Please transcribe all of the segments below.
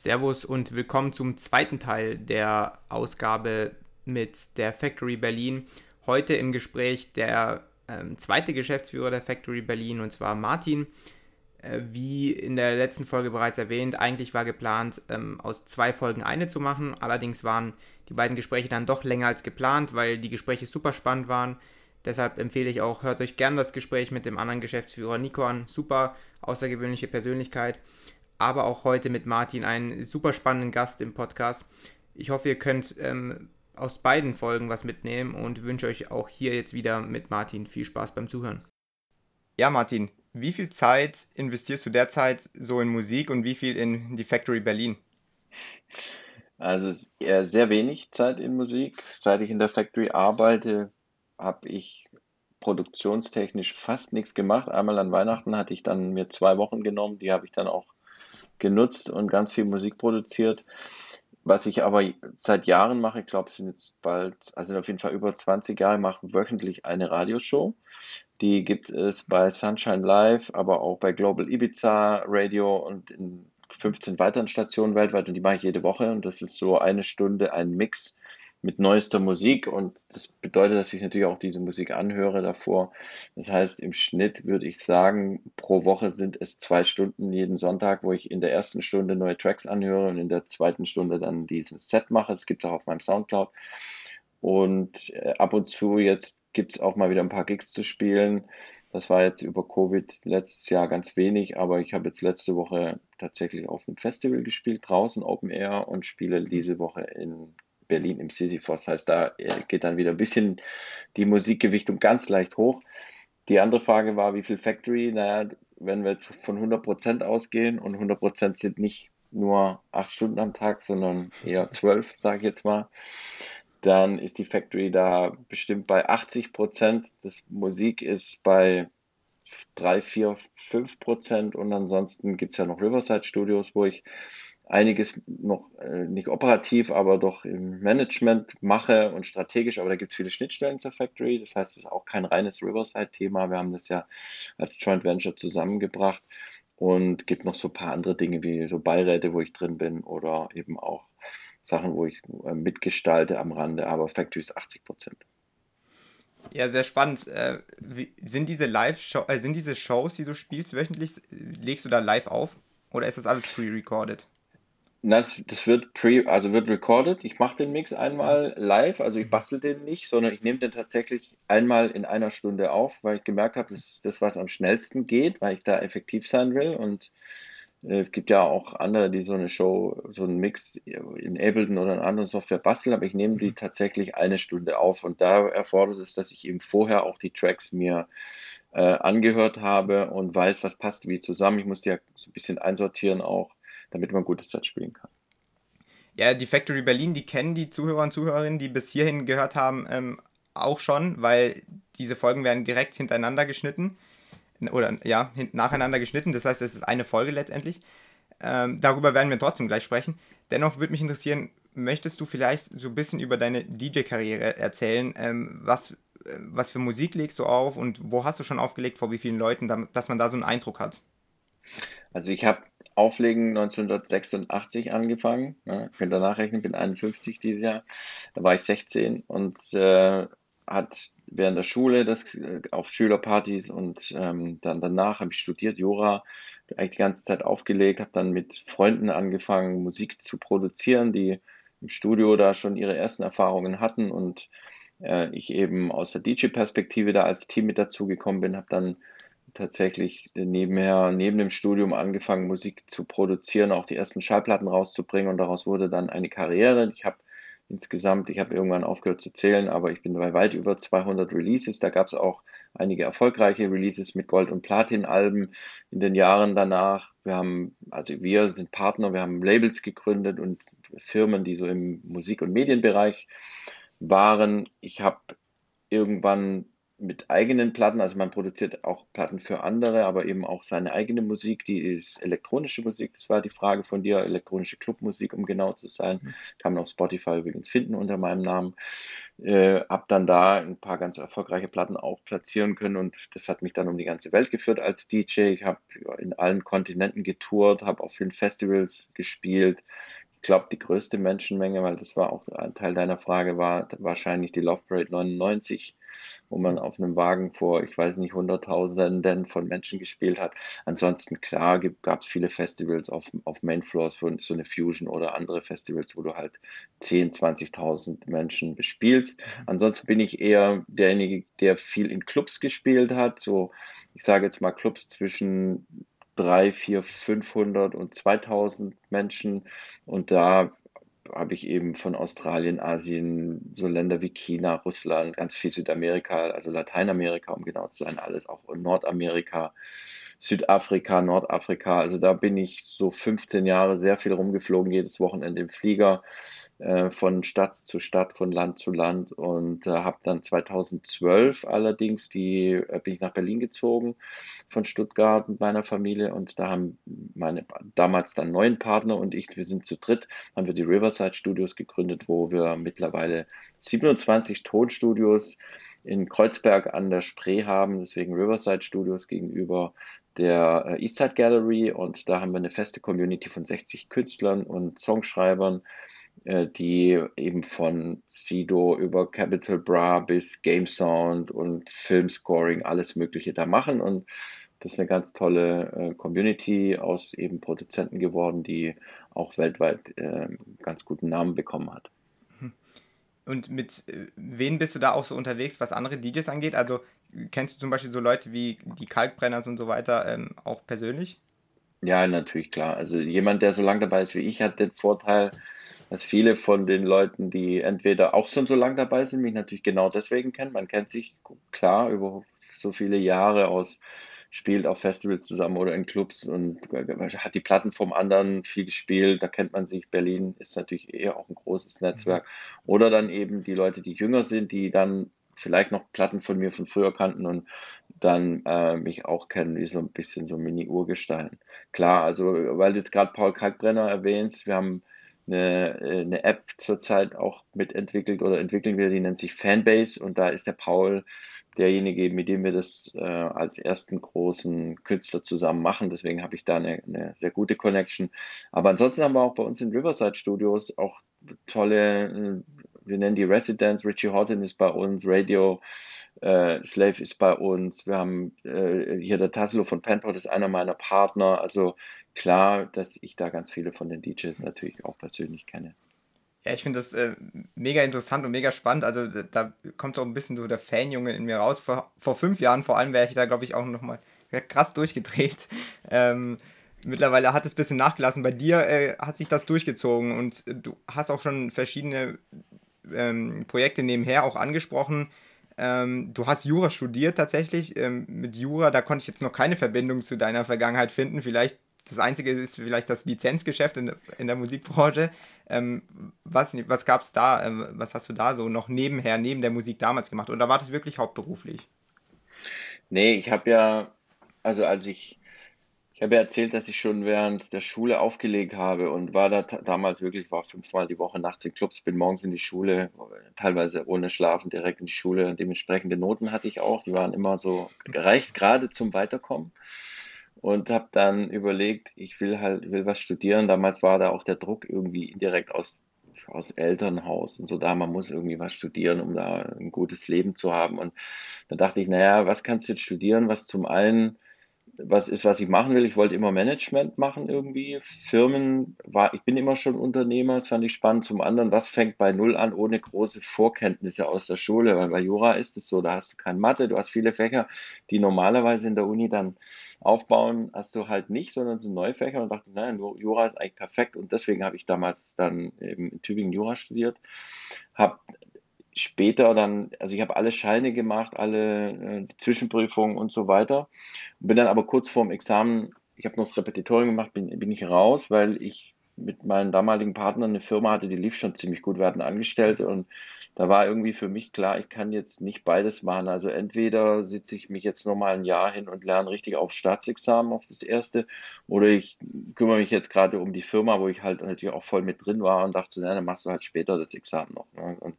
Servus und willkommen zum zweiten Teil der Ausgabe mit der Factory Berlin. Heute im Gespräch der ähm, zweite Geschäftsführer der Factory Berlin und zwar Martin. Äh, wie in der letzten Folge bereits erwähnt, eigentlich war geplant, ähm, aus zwei Folgen eine zu machen. Allerdings waren die beiden Gespräche dann doch länger als geplant, weil die Gespräche super spannend waren. Deshalb empfehle ich auch, hört euch gern das Gespräch mit dem anderen Geschäftsführer Nico an. Super außergewöhnliche Persönlichkeit aber auch heute mit Martin einen super spannenden Gast im Podcast. Ich hoffe, ihr könnt ähm, aus beiden Folgen was mitnehmen und wünsche euch auch hier jetzt wieder mit Martin viel Spaß beim Zuhören. Ja, Martin, wie viel Zeit investierst du derzeit so in Musik und wie viel in die Factory Berlin? Also sehr wenig Zeit in Musik. Seit ich in der Factory arbeite, habe ich produktionstechnisch fast nichts gemacht. Einmal an Weihnachten hatte ich dann mir zwei Wochen genommen, die habe ich dann auch genutzt und ganz viel Musik produziert. Was ich aber seit Jahren mache, ich glaube, es sind jetzt bald, also auf jeden Fall über 20 Jahre, mache wöchentlich eine Radioshow. Die gibt es bei Sunshine Live, aber auch bei Global Ibiza Radio und in 15 weiteren Stationen weltweit und die mache ich jede Woche und das ist so eine Stunde ein Mix mit neuester Musik und das bedeutet, dass ich natürlich auch diese Musik anhöre davor. Das heißt, im Schnitt würde ich sagen, pro Woche sind es zwei Stunden jeden Sonntag, wo ich in der ersten Stunde neue Tracks anhöre und in der zweiten Stunde dann dieses Set mache. Das gibt es auch auf meinem Soundcloud. Und äh, ab und zu jetzt gibt es auch mal wieder ein paar Gigs zu spielen. Das war jetzt über Covid letztes Jahr ganz wenig, aber ich habe jetzt letzte Woche tatsächlich auf einem Festival gespielt, draußen Open Air und spiele diese Woche in Berlin im Sisyphos. Heißt, da äh, geht dann wieder ein bisschen die Musikgewichtung ganz leicht hoch. Die andere Frage war, wie viel Factory? Naja, wenn wir jetzt von 100% ausgehen und 100% sind nicht nur acht Stunden am Tag, sondern eher zwölf, sage ich jetzt mal, dann ist die Factory da bestimmt bei 80% Das Musik ist bei 3, 4, 5% und ansonsten gibt es ja noch Riverside Studios, wo ich einiges noch äh, nicht operativ, aber doch im Management mache und strategisch, aber da gibt es viele Schnittstellen zur Factory. Das heißt, es ist auch kein reines Riverside-Thema. Wir haben das ja als Joint Venture zusammengebracht und gibt noch so ein paar andere Dinge wie so Beiräte, wo ich drin bin oder eben auch Sachen, wo ich äh, mitgestalte am Rande, aber Factory ist 80 Prozent. Ja, sehr spannend. Äh, wie, sind diese Live äh, sind diese Shows, die du spielst wöchentlich, legst du da live auf oder ist das alles pre-recorded? Das, das wird pre, also wird recorded. Ich mache den Mix einmal live, also ich bastel den nicht, sondern ich nehme den tatsächlich einmal in einer Stunde auf, weil ich gemerkt habe, das ist das, was am schnellsten geht, weil ich da effektiv sein will. Und äh, es gibt ja auch andere, die so eine Show, so einen Mix in Ableton oder in anderen Software basteln, aber ich nehme die mhm. tatsächlich eine Stunde auf. Und da erfordert es, dass ich eben vorher auch die Tracks mir äh, angehört habe und weiß, was passt wie zusammen. Ich muss die ja so ein bisschen einsortieren auch damit man gutes Set spielen kann. Ja, die Factory Berlin, die kennen die Zuhörer und Zuhörerinnen, die bis hierhin gehört haben, ähm, auch schon, weil diese Folgen werden direkt hintereinander geschnitten. Oder ja, nacheinander geschnitten. Das heißt, es ist eine Folge letztendlich. Ähm, darüber werden wir trotzdem gleich sprechen. Dennoch würde mich interessieren, möchtest du vielleicht so ein bisschen über deine DJ-Karriere erzählen? Ähm, was, äh, was für Musik legst du auf und wo hast du schon aufgelegt, vor wie vielen Leuten, dass man da so einen Eindruck hat? Also ich habe Auflegen 1986 angefangen. Ja, jetzt könnt ihr nachrechnen, bin 51 dieses Jahr. Da war ich 16 und äh, hat während der Schule das äh, auf Schülerpartys und ähm, dann danach habe ich studiert Jura, eigentlich die ganze Zeit aufgelegt, habe dann mit Freunden angefangen Musik zu produzieren, die im Studio da schon ihre ersten Erfahrungen hatten und äh, ich eben aus der DJ-Perspektive da als Team mit dazugekommen bin, habe dann tatsächlich nebenher, neben dem Studium angefangen, Musik zu produzieren, auch die ersten Schallplatten rauszubringen und daraus wurde dann eine Karriere. Ich habe insgesamt, ich habe irgendwann aufgehört zu zählen, aber ich bin bei weit über 200 Releases. Da gab es auch einige erfolgreiche Releases mit Gold- und Platin-Alben in den Jahren danach. Wir haben, also wir sind Partner, wir haben Labels gegründet und Firmen, die so im Musik- und Medienbereich waren. Ich habe irgendwann mit eigenen Platten, also man produziert auch Platten für andere, aber eben auch seine eigene Musik, die ist elektronische Musik, das war die Frage von dir, elektronische Clubmusik, um genau zu sein. Mhm. Kann man auf Spotify übrigens finden unter meinem Namen. Äh, hab dann da ein paar ganz erfolgreiche Platten auch platzieren können und das hat mich dann um die ganze Welt geführt als DJ. Ich habe in allen Kontinenten getourt, habe auf vielen Festivals gespielt, ich glaube, die größte Menschenmenge, weil das war auch ein Teil deiner Frage, war wahrscheinlich die Love Parade 99, wo man auf einem Wagen vor, ich weiß nicht, Hunderttausenden von Menschen gespielt hat. Ansonsten, klar, gab es viele Festivals auf, auf Main Floors, für so eine Fusion oder andere Festivals, wo du halt 10, 20.000 Menschen bespielst. Mhm. Ansonsten bin ich eher derjenige, der viel in Clubs gespielt hat, so, ich sage jetzt mal Clubs zwischen drei, vier, 500 und 2000 Menschen. Und da habe ich eben von Australien, Asien, so Länder wie China, Russland, ganz viel Südamerika, also Lateinamerika, um genau zu sein, alles auch Nordamerika, Südafrika, Nordafrika. Also da bin ich so 15 Jahre sehr viel rumgeflogen, jedes Wochenende im Flieger äh, von Stadt zu Stadt, von Land zu Land und äh, habe dann 2012 allerdings die äh, bin ich nach Berlin gezogen von Stuttgart mit meiner Familie und da haben meine damals dann neuen Partner und ich, wir sind zu dritt, haben wir die Riverside Studios gegründet, wo wir mittlerweile 27 Tonstudios in Kreuzberg an der Spree haben, deswegen Riverside Studios gegenüber der äh, Eastside Gallery und da haben wir eine feste Community von 60 Künstlern und Songschreibern die eben von Sido über Capital Bra bis Game Sound und Filmscoring alles Mögliche da machen. Und das ist eine ganz tolle äh, Community aus eben Produzenten geworden, die auch weltweit äh, ganz guten Namen bekommen hat. Mhm. Und mit äh, wen bist du da auch so unterwegs, was andere DJs angeht? Also kennst du zum Beispiel so Leute wie die Kalkbrenners und so weiter ähm, auch persönlich? Ja, natürlich, klar. Also jemand, der so lange dabei ist wie ich, hat den Vorteil, dass viele von den Leuten, die entweder auch schon so lange dabei sind, mich natürlich genau deswegen kennen. Man kennt sich klar über so viele Jahre aus, spielt auf Festivals zusammen oder in Clubs und hat die Platten vom anderen viel gespielt. Da kennt man sich. Berlin ist natürlich eher auch ein großes Netzwerk. Mhm. Oder dann eben die Leute, die jünger sind, die dann vielleicht noch Platten von mir von früher kannten und dann äh, mich auch kennen, wie so ein bisschen so Mini-Urgestein. Klar, also weil du jetzt gerade Paul Kalkbrenner erwähnst, wir haben eine, äh, eine App zurzeit auch mitentwickelt oder entwickeln wir, die nennt sich Fanbase und da ist der Paul derjenige, mit dem wir das äh, als ersten großen Künstler zusammen machen. Deswegen habe ich da eine, eine, sehr gute Connection. Aber ansonsten haben wir auch bei uns in Riverside Studios auch tolle, äh, wir nennen die Residents, Richie Horton ist bei uns, Radio äh, Slave ist bei uns, wir haben äh, hier der Tassilo von Penport ist einer meiner Partner. Also klar, dass ich da ganz viele von den DJs natürlich auch persönlich kenne. Ja, ich finde das äh, mega interessant und mega spannend. Also da kommt so ein bisschen so der Fanjunge in mir raus. Vor, vor fünf Jahren vor allem wäre ich da, glaube ich, auch nochmal krass durchgedreht. Ähm, mittlerweile hat es ein bisschen nachgelassen. Bei dir äh, hat sich das durchgezogen und du hast auch schon verschiedene ähm, Projekte nebenher auch angesprochen. Ähm, du hast Jura studiert tatsächlich. Ähm, mit Jura, da konnte ich jetzt noch keine Verbindung zu deiner Vergangenheit finden. Vielleicht das Einzige ist vielleicht das Lizenzgeschäft in, in der Musikbranche. Ähm, was was gab es da? Ähm, was hast du da so noch nebenher, neben der Musik damals gemacht? Oder war das wirklich hauptberuflich? Nee, ich habe ja, also als ich, ich habe ja erzählt, dass ich schon während der Schule aufgelegt habe und war da damals wirklich, war fünfmal die Woche nachts in Clubs, bin morgens in die Schule, teilweise ohne Schlafen direkt in die Schule. Dementsprechende Noten hatte ich auch, die waren immer so gereicht, gerade zum Weiterkommen und habe dann überlegt, ich will halt, will was studieren. Damals war da auch der Druck irgendwie indirekt aus, aus Elternhaus und so da, man muss irgendwie was studieren, um da ein gutes Leben zu haben. Und dann dachte ich, naja, was kannst du jetzt studieren, was zum einen was ist, was ich machen will. Ich wollte immer Management machen irgendwie. Firmen war, ich bin immer schon Unternehmer, das fand ich spannend. Zum anderen, was fängt bei Null an ohne große Vorkenntnisse aus der Schule? Weil bei Jura ist es so, da hast du kein Mathe, du hast viele Fächer, die normalerweise in der Uni dann aufbauen, hast du halt nicht, sondern sind neue Fächer und dachte, nein, Jura ist eigentlich perfekt und deswegen habe ich damals dann eben in Tübingen Jura studiert, habe später dann, also ich habe alle Scheine gemacht, alle äh, Zwischenprüfungen und so weiter. Bin dann aber kurz vorm Examen, ich habe noch das Repetitorium gemacht, bin, bin ich raus, weil ich mit meinem damaligen Partner eine Firma hatte, die lief schon ziemlich gut. Wir hatten Angestellte und da war irgendwie für mich klar, ich kann jetzt nicht beides machen. Also entweder sitze ich mich jetzt nochmal ein Jahr hin und lerne richtig auf Staatsexamen, auf das erste, oder ich kümmere mich jetzt gerade um die Firma, wo ich halt natürlich auch voll mit drin war und dachte, na, dann machst du halt später das Examen noch. Ne? Und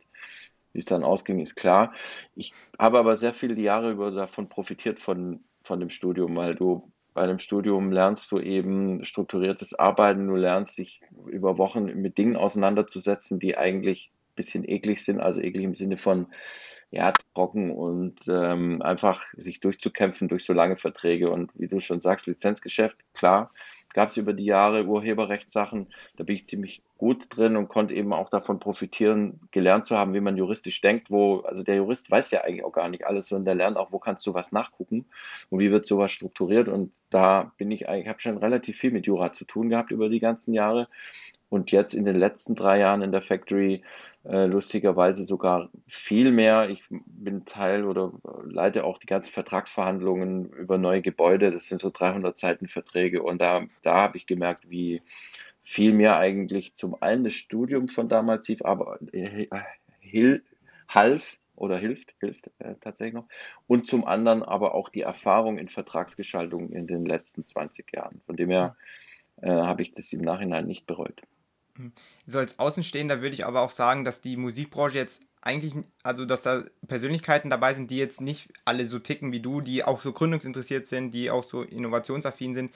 wie es dann ausging, ist klar. Ich habe aber sehr viele Jahre über davon profitiert von, von dem Studium, weil du bei einem Studium lernst du eben strukturiertes Arbeiten, du lernst dich über Wochen mit Dingen auseinanderzusetzen, die eigentlich bisschen eklig sind, also eklig im Sinne von ja, trocken und ähm, einfach sich durchzukämpfen durch so lange Verträge. Und wie du schon sagst, Lizenzgeschäft, klar, gab es über die Jahre Urheberrechtssachen, da bin ich ziemlich gut drin und konnte eben auch davon profitieren, gelernt zu haben, wie man juristisch denkt, wo, also der Jurist weiß ja eigentlich auch gar nicht alles, sondern der lernt auch, wo kannst du was nachgucken und wie wird sowas strukturiert. Und da bin ich eigentlich, habe schon relativ viel mit Jura zu tun gehabt über die ganzen Jahre und jetzt in den letzten drei Jahren in der Factory äh, lustigerweise sogar viel mehr. Ich bin Teil oder leite auch die ganzen Vertragsverhandlungen über neue Gebäude. Das sind so 300 Seiten Verträge und da, da habe ich gemerkt, wie viel mehr eigentlich zum einen das Studium von damals lief, aber äh, hil, half oder hilft, hilft äh, tatsächlich noch. Und zum anderen aber auch die Erfahrung in Vertragsgestaltung in den letzten 20 Jahren. Von dem her äh, habe ich das im Nachhinein nicht bereut. So als Außenstehender würde ich aber auch sagen, dass die Musikbranche jetzt eigentlich, also dass da Persönlichkeiten dabei sind, die jetzt nicht alle so ticken wie du, die auch so gründungsinteressiert sind, die auch so innovationsaffin sind.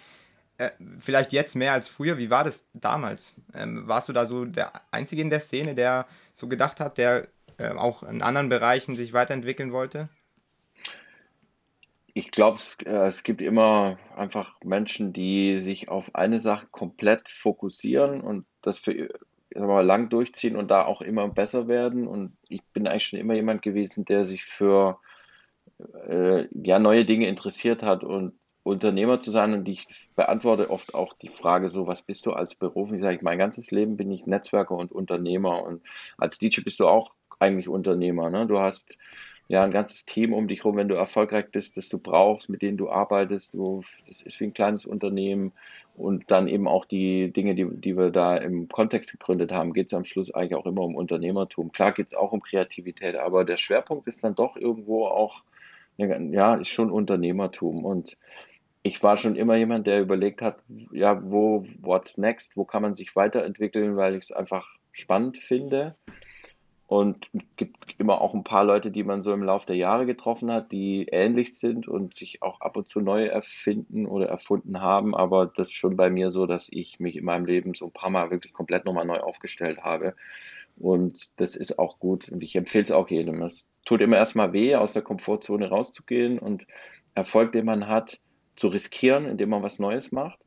Äh, vielleicht jetzt mehr als früher. Wie war das damals? Ähm, warst du da so der Einzige in der Szene, der so gedacht hat, der äh, auch in anderen Bereichen sich weiterentwickeln wollte? Ich glaube, es, äh, es gibt immer einfach Menschen, die sich auf eine Sache komplett fokussieren und das für mal, lang durchziehen und da auch immer besser werden. Und ich bin eigentlich schon immer jemand gewesen, der sich für äh, ja, neue Dinge interessiert hat und Unternehmer zu sein. Und ich beantworte oft auch die Frage so, was bist du als Beruf? Und ich sage, mein ganzes Leben bin ich Netzwerker und Unternehmer. Und als DJ bist du auch eigentlich Unternehmer. Ne? Du hast ja, ein ganzes Team um dich herum, wenn du erfolgreich bist, das du brauchst, mit denen du arbeitest. Du, das ist wie ein kleines Unternehmen. Und dann eben auch die Dinge, die, die wir da im Kontext gegründet haben, geht es am Schluss eigentlich auch immer um Unternehmertum. Klar geht es auch um Kreativität, aber der Schwerpunkt ist dann doch irgendwo auch, ja, ist schon Unternehmertum. Und ich war schon immer jemand, der überlegt hat, ja, wo, what's next, wo kann man sich weiterentwickeln, weil ich es einfach spannend finde. Und gibt immer auch ein paar Leute, die man so im Laufe der Jahre getroffen hat, die ähnlich sind und sich auch ab und zu neu erfinden oder erfunden haben. Aber das ist schon bei mir so, dass ich mich in meinem Leben so ein paar Mal wirklich komplett nochmal neu aufgestellt habe. Und das ist auch gut. Und ich empfehle es auch jedem. Es tut immer erstmal weh, aus der Komfortzone rauszugehen und Erfolg, den man hat, zu riskieren, indem man was Neues macht.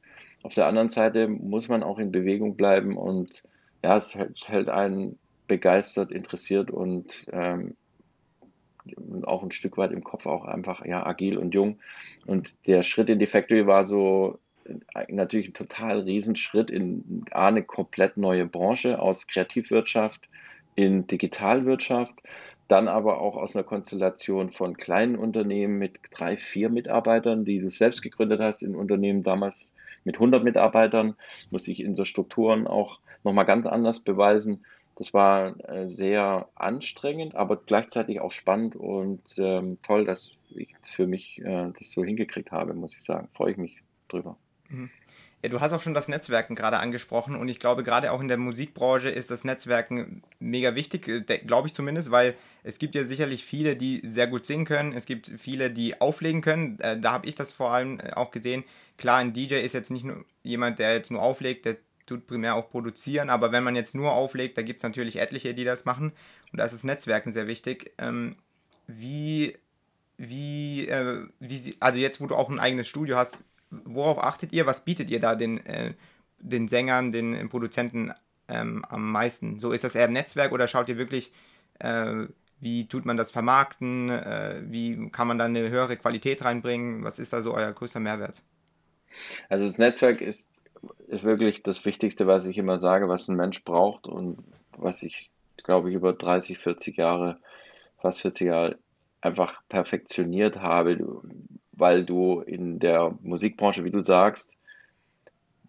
Auf der anderen Seite muss man auch in Bewegung bleiben und ja, es hält einen begeistert, interessiert und ähm, auch ein Stück weit im Kopf auch einfach ja agil und jung. Und der Schritt in die Factory war so äh, natürlich ein total Riesenschritt in eine komplett neue Branche aus Kreativwirtschaft in Digitalwirtschaft, dann aber auch aus einer Konstellation von kleinen Unternehmen mit drei, vier Mitarbeitern, die du selbst gegründet hast, in Unternehmen damals mit 100 Mitarbeitern, musste ich in so Strukturen auch nochmal ganz anders beweisen das war äh, sehr anstrengend, aber gleichzeitig auch spannend und ähm, toll, dass ich für mich äh, das so hingekriegt habe, muss ich sagen. Freue ich mich drüber. Mhm. Ja, du hast auch schon das Netzwerken gerade angesprochen und ich glaube, gerade auch in der Musikbranche ist das Netzwerken mega wichtig, äh, glaube ich zumindest, weil es gibt ja sicherlich viele, die sehr gut singen können, es gibt viele, die auflegen können. Äh, da habe ich das vor allem auch gesehen. Klar, ein DJ ist jetzt nicht nur jemand, der jetzt nur auflegt, der tut primär auch produzieren, aber wenn man jetzt nur auflegt, da gibt es natürlich etliche, die das machen und da ist das Netzwerken sehr wichtig. Ähm, wie, wie, äh, wie also jetzt, wo du auch ein eigenes Studio hast, worauf achtet ihr, was bietet ihr da den, äh, den Sängern, den Produzenten ähm, am meisten? So ist das eher ein Netzwerk oder schaut ihr wirklich, äh, wie tut man das vermarkten, äh, wie kann man da eine höhere Qualität reinbringen, was ist da so euer größter Mehrwert? Also das Netzwerk ist ist wirklich das Wichtigste, was ich immer sage, was ein Mensch braucht und was ich, glaube ich, über 30, 40 Jahre, fast 40 Jahre einfach perfektioniert habe, weil du in der Musikbranche, wie du sagst,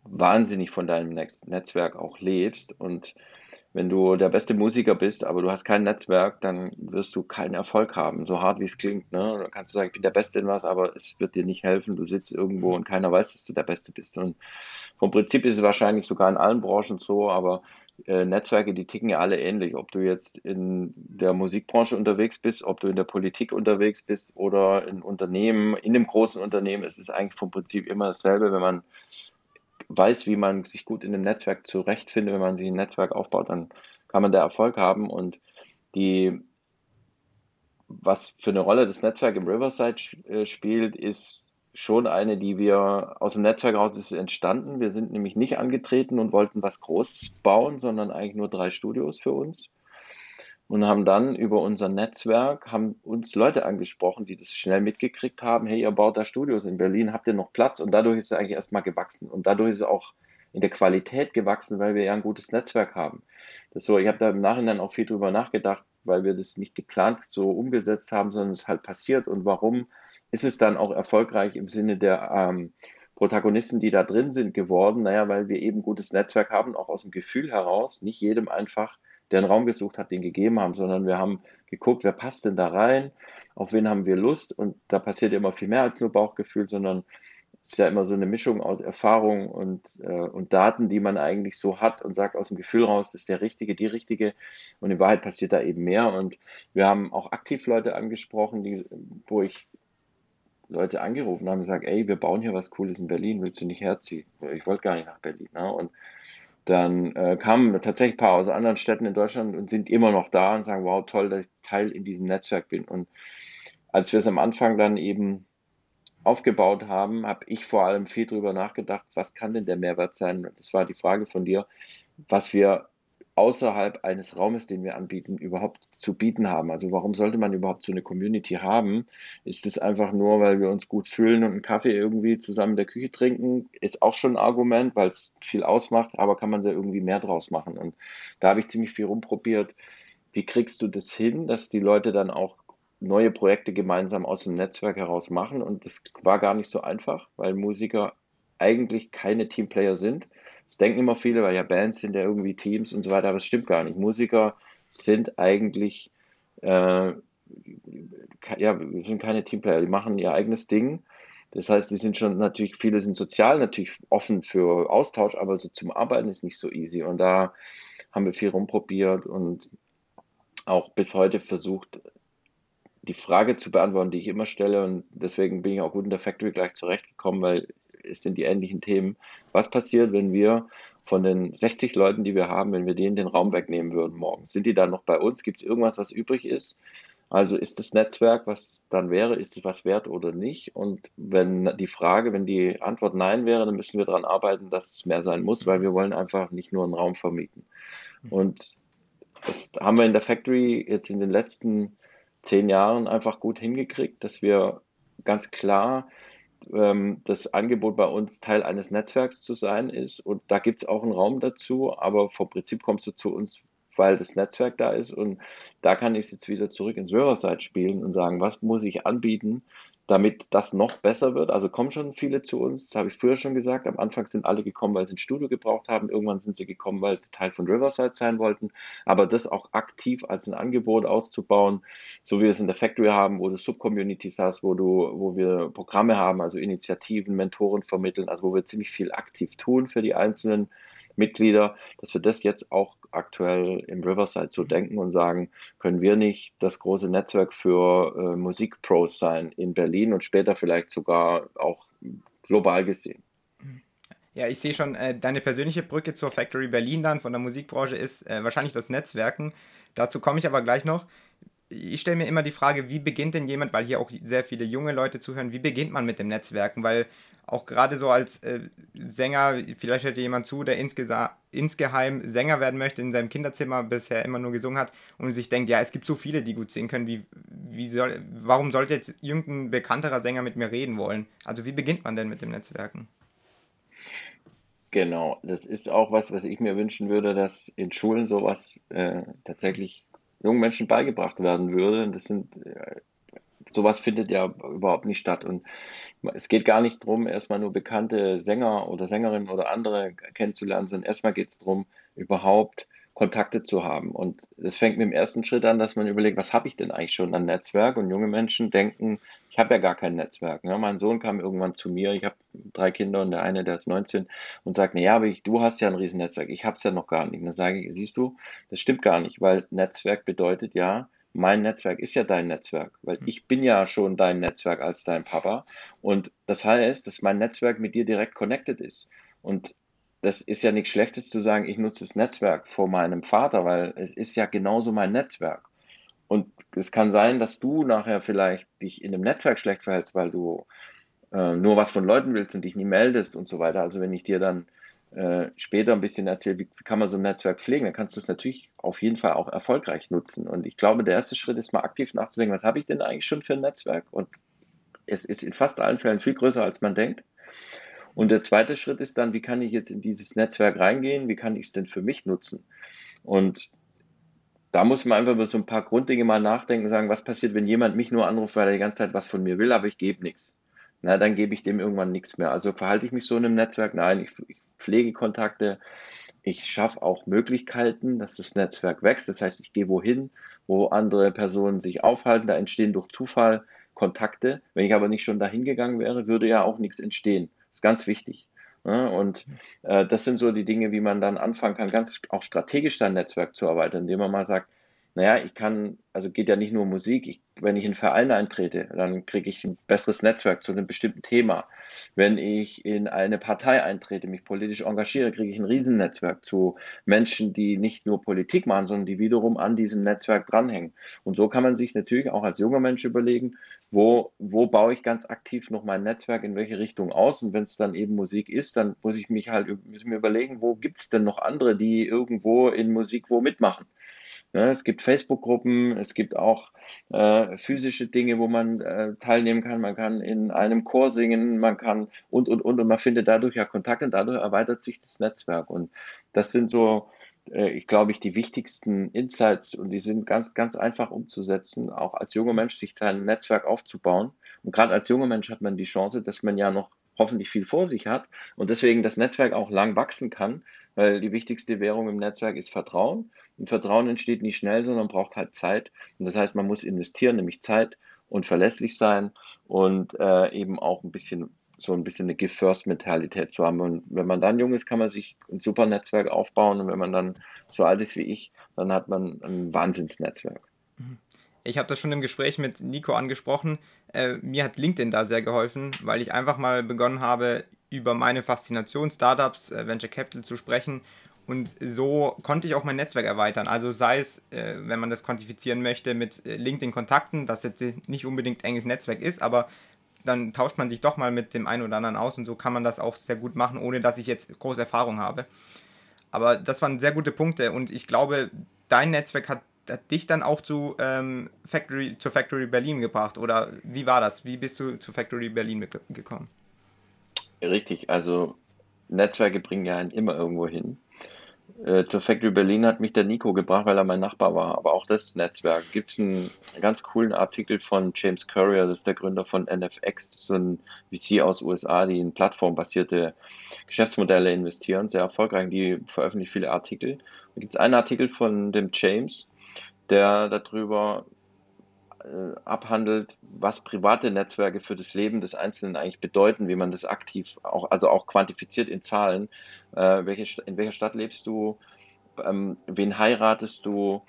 wahnsinnig von deinem Netzwerk auch lebst und wenn du der beste Musiker bist, aber du hast kein Netzwerk, dann wirst du keinen Erfolg haben, so hart wie es klingt. Ne? Dann kannst du sagen, ich bin der Beste in was, aber es wird dir nicht helfen. Du sitzt irgendwo und keiner weiß, dass du der Beste bist. Und vom Prinzip ist es wahrscheinlich sogar in allen Branchen so, aber äh, Netzwerke, die ticken ja alle ähnlich. Ob du jetzt in der Musikbranche unterwegs bist, ob du in der Politik unterwegs bist oder in Unternehmen, in einem großen Unternehmen, es ist eigentlich vom Prinzip immer dasselbe, wenn man weiß, wie man sich gut in einem Netzwerk zurechtfindet, wenn man sich ein Netzwerk aufbaut, dann kann man da Erfolg haben. Und die, was für eine Rolle das Netzwerk im Riverside äh, spielt, ist schon eine, die wir aus dem Netzwerk raus ist entstanden. Wir sind nämlich nicht angetreten und wollten was Großes bauen, sondern eigentlich nur drei Studios für uns und haben dann über unser Netzwerk, haben uns Leute angesprochen, die das schnell mitgekriegt haben, hey, ihr baut da Studios in Berlin, habt ihr noch Platz? Und dadurch ist es eigentlich erstmal gewachsen. Und dadurch ist es auch in der Qualität gewachsen, weil wir ja ein gutes Netzwerk haben. Das so, ich habe da im Nachhinein auch viel drüber nachgedacht, weil wir das nicht geplant so umgesetzt haben, sondern es halt passiert. Und warum ist es dann auch erfolgreich im Sinne der ähm, Protagonisten, die da drin sind, geworden? Naja, weil wir eben gutes Netzwerk haben, auch aus dem Gefühl heraus, nicht jedem einfach der einen Raum gesucht hat, den gegeben haben, sondern wir haben geguckt, wer passt denn da rein, auf wen haben wir Lust und da passiert immer viel mehr als nur Bauchgefühl, sondern es ist ja immer so eine Mischung aus Erfahrung und, äh, und Daten, die man eigentlich so hat und sagt aus dem Gefühl raus, das ist der Richtige, die Richtige und in Wahrheit passiert da eben mehr und wir haben auch aktiv Leute angesprochen, die, wo ich Leute angerufen haben und gesagt, ey, wir bauen hier was Cooles in Berlin, willst du nicht herziehen? Ich wollte gar nicht nach Berlin. Ne? Und dann äh, kamen tatsächlich ein paar aus anderen Städten in Deutschland und sind immer noch da und sagen, wow, toll, dass ich Teil in diesem Netzwerk bin. Und als wir es am Anfang dann eben aufgebaut haben, habe ich vor allem viel darüber nachgedacht, was kann denn der Mehrwert sein? Das war die Frage von dir, was wir außerhalb eines Raumes, den wir anbieten, überhaupt zu bieten haben. Also warum sollte man überhaupt so eine Community haben? Ist es einfach nur, weil wir uns gut fühlen und einen Kaffee irgendwie zusammen in der Küche trinken? Ist auch schon ein Argument, weil es viel ausmacht, aber kann man da irgendwie mehr draus machen? Und da habe ich ziemlich viel rumprobiert. Wie kriegst du das hin, dass die Leute dann auch neue Projekte gemeinsam aus dem Netzwerk heraus machen? Und das war gar nicht so einfach, weil Musiker eigentlich keine Teamplayer sind das denken immer viele, weil ja Bands sind ja irgendwie Teams und so weiter, aber es stimmt gar nicht. Musiker sind eigentlich, äh, ja, sind keine Teamplayer, die machen ihr eigenes Ding. Das heißt, die sind schon natürlich, viele sind sozial natürlich offen für Austausch, aber so zum Arbeiten ist nicht so easy. Und da haben wir viel rumprobiert und auch bis heute versucht, die Frage zu beantworten, die ich immer stelle. Und deswegen bin ich auch gut in der Factory gleich zurechtgekommen, weil sind die ähnlichen Themen. Was passiert, wenn wir von den 60 Leuten, die wir haben, wenn wir denen den Raum wegnehmen würden morgen? Sind die dann noch bei uns? Gibt es irgendwas, was übrig ist? Also ist das Netzwerk, was dann wäre, ist es was wert oder nicht? Und wenn die Frage, wenn die Antwort nein wäre, dann müssen wir daran arbeiten, dass es mehr sein muss, weil wir wollen einfach nicht nur einen Raum vermieten. Und das haben wir in der Factory jetzt in den letzten zehn Jahren einfach gut hingekriegt, dass wir ganz klar ähm, das Angebot bei uns Teil eines Netzwerks zu sein ist. Und da gibt es auch einen Raum dazu, aber vom Prinzip kommst du zu uns, weil das Netzwerk da ist. Und da kann ich jetzt wieder zurück ins Riverside spielen und sagen, was muss ich anbieten, damit das noch besser wird. Also kommen schon viele zu uns, das habe ich früher schon gesagt. Am Anfang sind alle gekommen, weil sie ein Studio gebraucht haben. Irgendwann sind sie gekommen, weil sie Teil von Riverside sein wollten. Aber das auch aktiv als ein Angebot auszubauen, so wie wir es in der Factory haben, wo du Subcommunities hast, wo du, wo wir Programme haben, also Initiativen, Mentoren vermitteln, also wo wir ziemlich viel aktiv tun für die einzelnen Mitglieder, dass wir das jetzt auch aktuell im Riverside so denken und sagen, können wir nicht das große Netzwerk für äh, Musikpros sein in Berlin und später vielleicht sogar auch global gesehen. Ja, ich sehe schon, äh, deine persönliche Brücke zur Factory Berlin dann von der Musikbranche ist äh, wahrscheinlich das Netzwerken. Dazu komme ich aber gleich noch. Ich stelle mir immer die Frage, wie beginnt denn jemand, weil hier auch sehr viele junge Leute zuhören, wie beginnt man mit dem Netzwerken? Weil auch gerade so als äh, Sänger, vielleicht hört jemand zu, der insgeheim Sänger werden möchte, in seinem Kinderzimmer bisher immer nur gesungen hat und sich denkt, ja, es gibt so viele, die gut singen können, wie, wie soll, warum sollte jetzt irgendein bekannterer Sänger mit mir reden wollen? Also wie beginnt man denn mit dem Netzwerken? Genau, das ist auch was, was ich mir wünschen würde, dass in Schulen sowas äh, tatsächlich jungen Menschen beigebracht werden würde. Das sind äh, sowas findet ja überhaupt nicht statt. Und es geht gar nicht darum, erstmal nur bekannte Sänger oder Sängerinnen oder andere kennenzulernen, sondern erstmal geht es darum, überhaupt Kontakte zu haben. Und es fängt mit dem ersten Schritt an, dass man überlegt, was habe ich denn eigentlich schon an Netzwerk? Und junge Menschen denken, ich habe ja gar kein Netzwerk. Ne? Mein Sohn kam irgendwann zu mir, ich habe drei Kinder und der eine, der ist 19 und sagt, naja, aber ich, du hast ja ein Riesennetzwerk, ich habe es ja noch gar nicht. Und dann sage ich, siehst du, das stimmt gar nicht, weil Netzwerk bedeutet ja, mein Netzwerk ist ja dein Netzwerk, weil hm. ich bin ja schon dein Netzwerk als dein Papa. Und das heißt, dass mein Netzwerk mit dir direkt connected ist. Und das ist ja nichts Schlechtes zu sagen, ich nutze das Netzwerk vor meinem Vater, weil es ist ja genauso mein Netzwerk. Und es kann sein, dass du nachher vielleicht dich in dem Netzwerk schlecht verhältst, weil du äh, nur was von Leuten willst und dich nie meldest und so weiter. Also wenn ich dir dann äh, später ein bisschen erzähle, wie kann man so ein Netzwerk pflegen, dann kannst du es natürlich auf jeden Fall auch erfolgreich nutzen. Und ich glaube, der erste Schritt ist mal aktiv nachzudenken, was habe ich denn eigentlich schon für ein Netzwerk? Und es ist in fast allen Fällen viel größer, als man denkt. Und der zweite Schritt ist dann, wie kann ich jetzt in dieses Netzwerk reingehen? Wie kann ich es denn für mich nutzen? Und da muss man einfach über so ein paar Grunddinge mal nachdenken sagen, was passiert, wenn jemand mich nur anruft, weil er die ganze Zeit was von mir will, aber ich gebe nichts. Na, dann gebe ich dem irgendwann nichts mehr. Also verhalte ich mich so in einem Netzwerk? Nein, ich, ich pflege Kontakte. Ich schaffe auch Möglichkeiten, dass das Netzwerk wächst. Das heißt, ich gehe wohin, wo andere Personen sich aufhalten. Da entstehen durch Zufall Kontakte. Wenn ich aber nicht schon dahin gegangen wäre, würde ja auch nichts entstehen ist ganz wichtig. Und äh, das sind so die Dinge, wie man dann anfangen kann, ganz auch strategisch sein Netzwerk zu erweitern, indem man mal sagt, naja, ich kann, also geht ja nicht nur Musik, ich, wenn ich in Vereine eintrete, dann kriege ich ein besseres Netzwerk zu einem bestimmten Thema. Wenn ich in eine Partei eintrete, mich politisch engagiere, kriege ich ein Riesennetzwerk zu Menschen, die nicht nur Politik machen, sondern die wiederum an diesem Netzwerk dranhängen. Und so kann man sich natürlich auch als junger Mensch überlegen, wo, wo baue ich ganz aktiv noch mein Netzwerk, in welche Richtung aus. Und wenn es dann eben Musik ist, dann muss ich mich halt muss mir überlegen, wo gibt es denn noch andere, die irgendwo in Musik wo mitmachen. Ja, es gibt Facebook-Gruppen, es gibt auch äh, physische Dinge, wo man äh, teilnehmen kann. Man kann in einem Chor singen, man kann und, und, und, und man findet dadurch ja Kontakt und dadurch erweitert sich das Netzwerk. Und das sind so, äh, ich glaube, ich die wichtigsten Insights und die sind ganz, ganz einfach umzusetzen, auch als junger Mensch sich sein Netzwerk aufzubauen. Und gerade als junger Mensch hat man die Chance, dass man ja noch hoffentlich viel vor sich hat und deswegen das Netzwerk auch lang wachsen kann, weil die wichtigste Währung im Netzwerk ist Vertrauen. Und Vertrauen entsteht nicht schnell, sondern braucht halt Zeit. Und das heißt, man muss investieren, nämlich Zeit und verlässlich sein und äh, eben auch ein bisschen so ein bisschen eine Give-First-Mentalität zu haben. Und wenn man dann jung ist, kann man sich ein super Netzwerk aufbauen. Und wenn man dann so alt ist wie ich, dann hat man ein Wahnsinnsnetzwerk. Mhm. Ich habe das schon im Gespräch mit Nico angesprochen. Äh, mir hat LinkedIn da sehr geholfen, weil ich einfach mal begonnen habe, über meine Faszination Startups, äh, Venture Capital zu sprechen. Und so konnte ich auch mein Netzwerk erweitern. Also sei es, äh, wenn man das quantifizieren möchte, mit äh, LinkedIn-Kontakten, das jetzt nicht unbedingt enges Netzwerk ist, aber dann tauscht man sich doch mal mit dem einen oder anderen aus und so kann man das auch sehr gut machen, ohne dass ich jetzt große Erfahrung habe. Aber das waren sehr gute Punkte und ich glaube, dein Netzwerk hat hat dich dann auch zu ähm, Factory, zur Factory Berlin gebracht? Oder wie war das? Wie bist du zu Factory Berlin gekommen? Richtig, also Netzwerke bringen ja einen immer irgendwo hin. Äh, zur Factory Berlin hat mich der Nico gebracht, weil er mein Nachbar war. Aber auch das Netzwerk. Gibt es einen ganz coolen Artikel von James Courier, das ist der Gründer von NFX, so ein VC aus USA, die in plattformbasierte Geschäftsmodelle investieren, sehr erfolgreich. Die veröffentlichen viele Artikel. Da gibt es einen Artikel von dem James, der darüber äh, abhandelt, was private Netzwerke für das Leben des Einzelnen eigentlich bedeuten, wie man das aktiv auch, also auch quantifiziert in Zahlen. Äh, welche, in welcher Stadt lebst du? Ähm, wen heiratest du?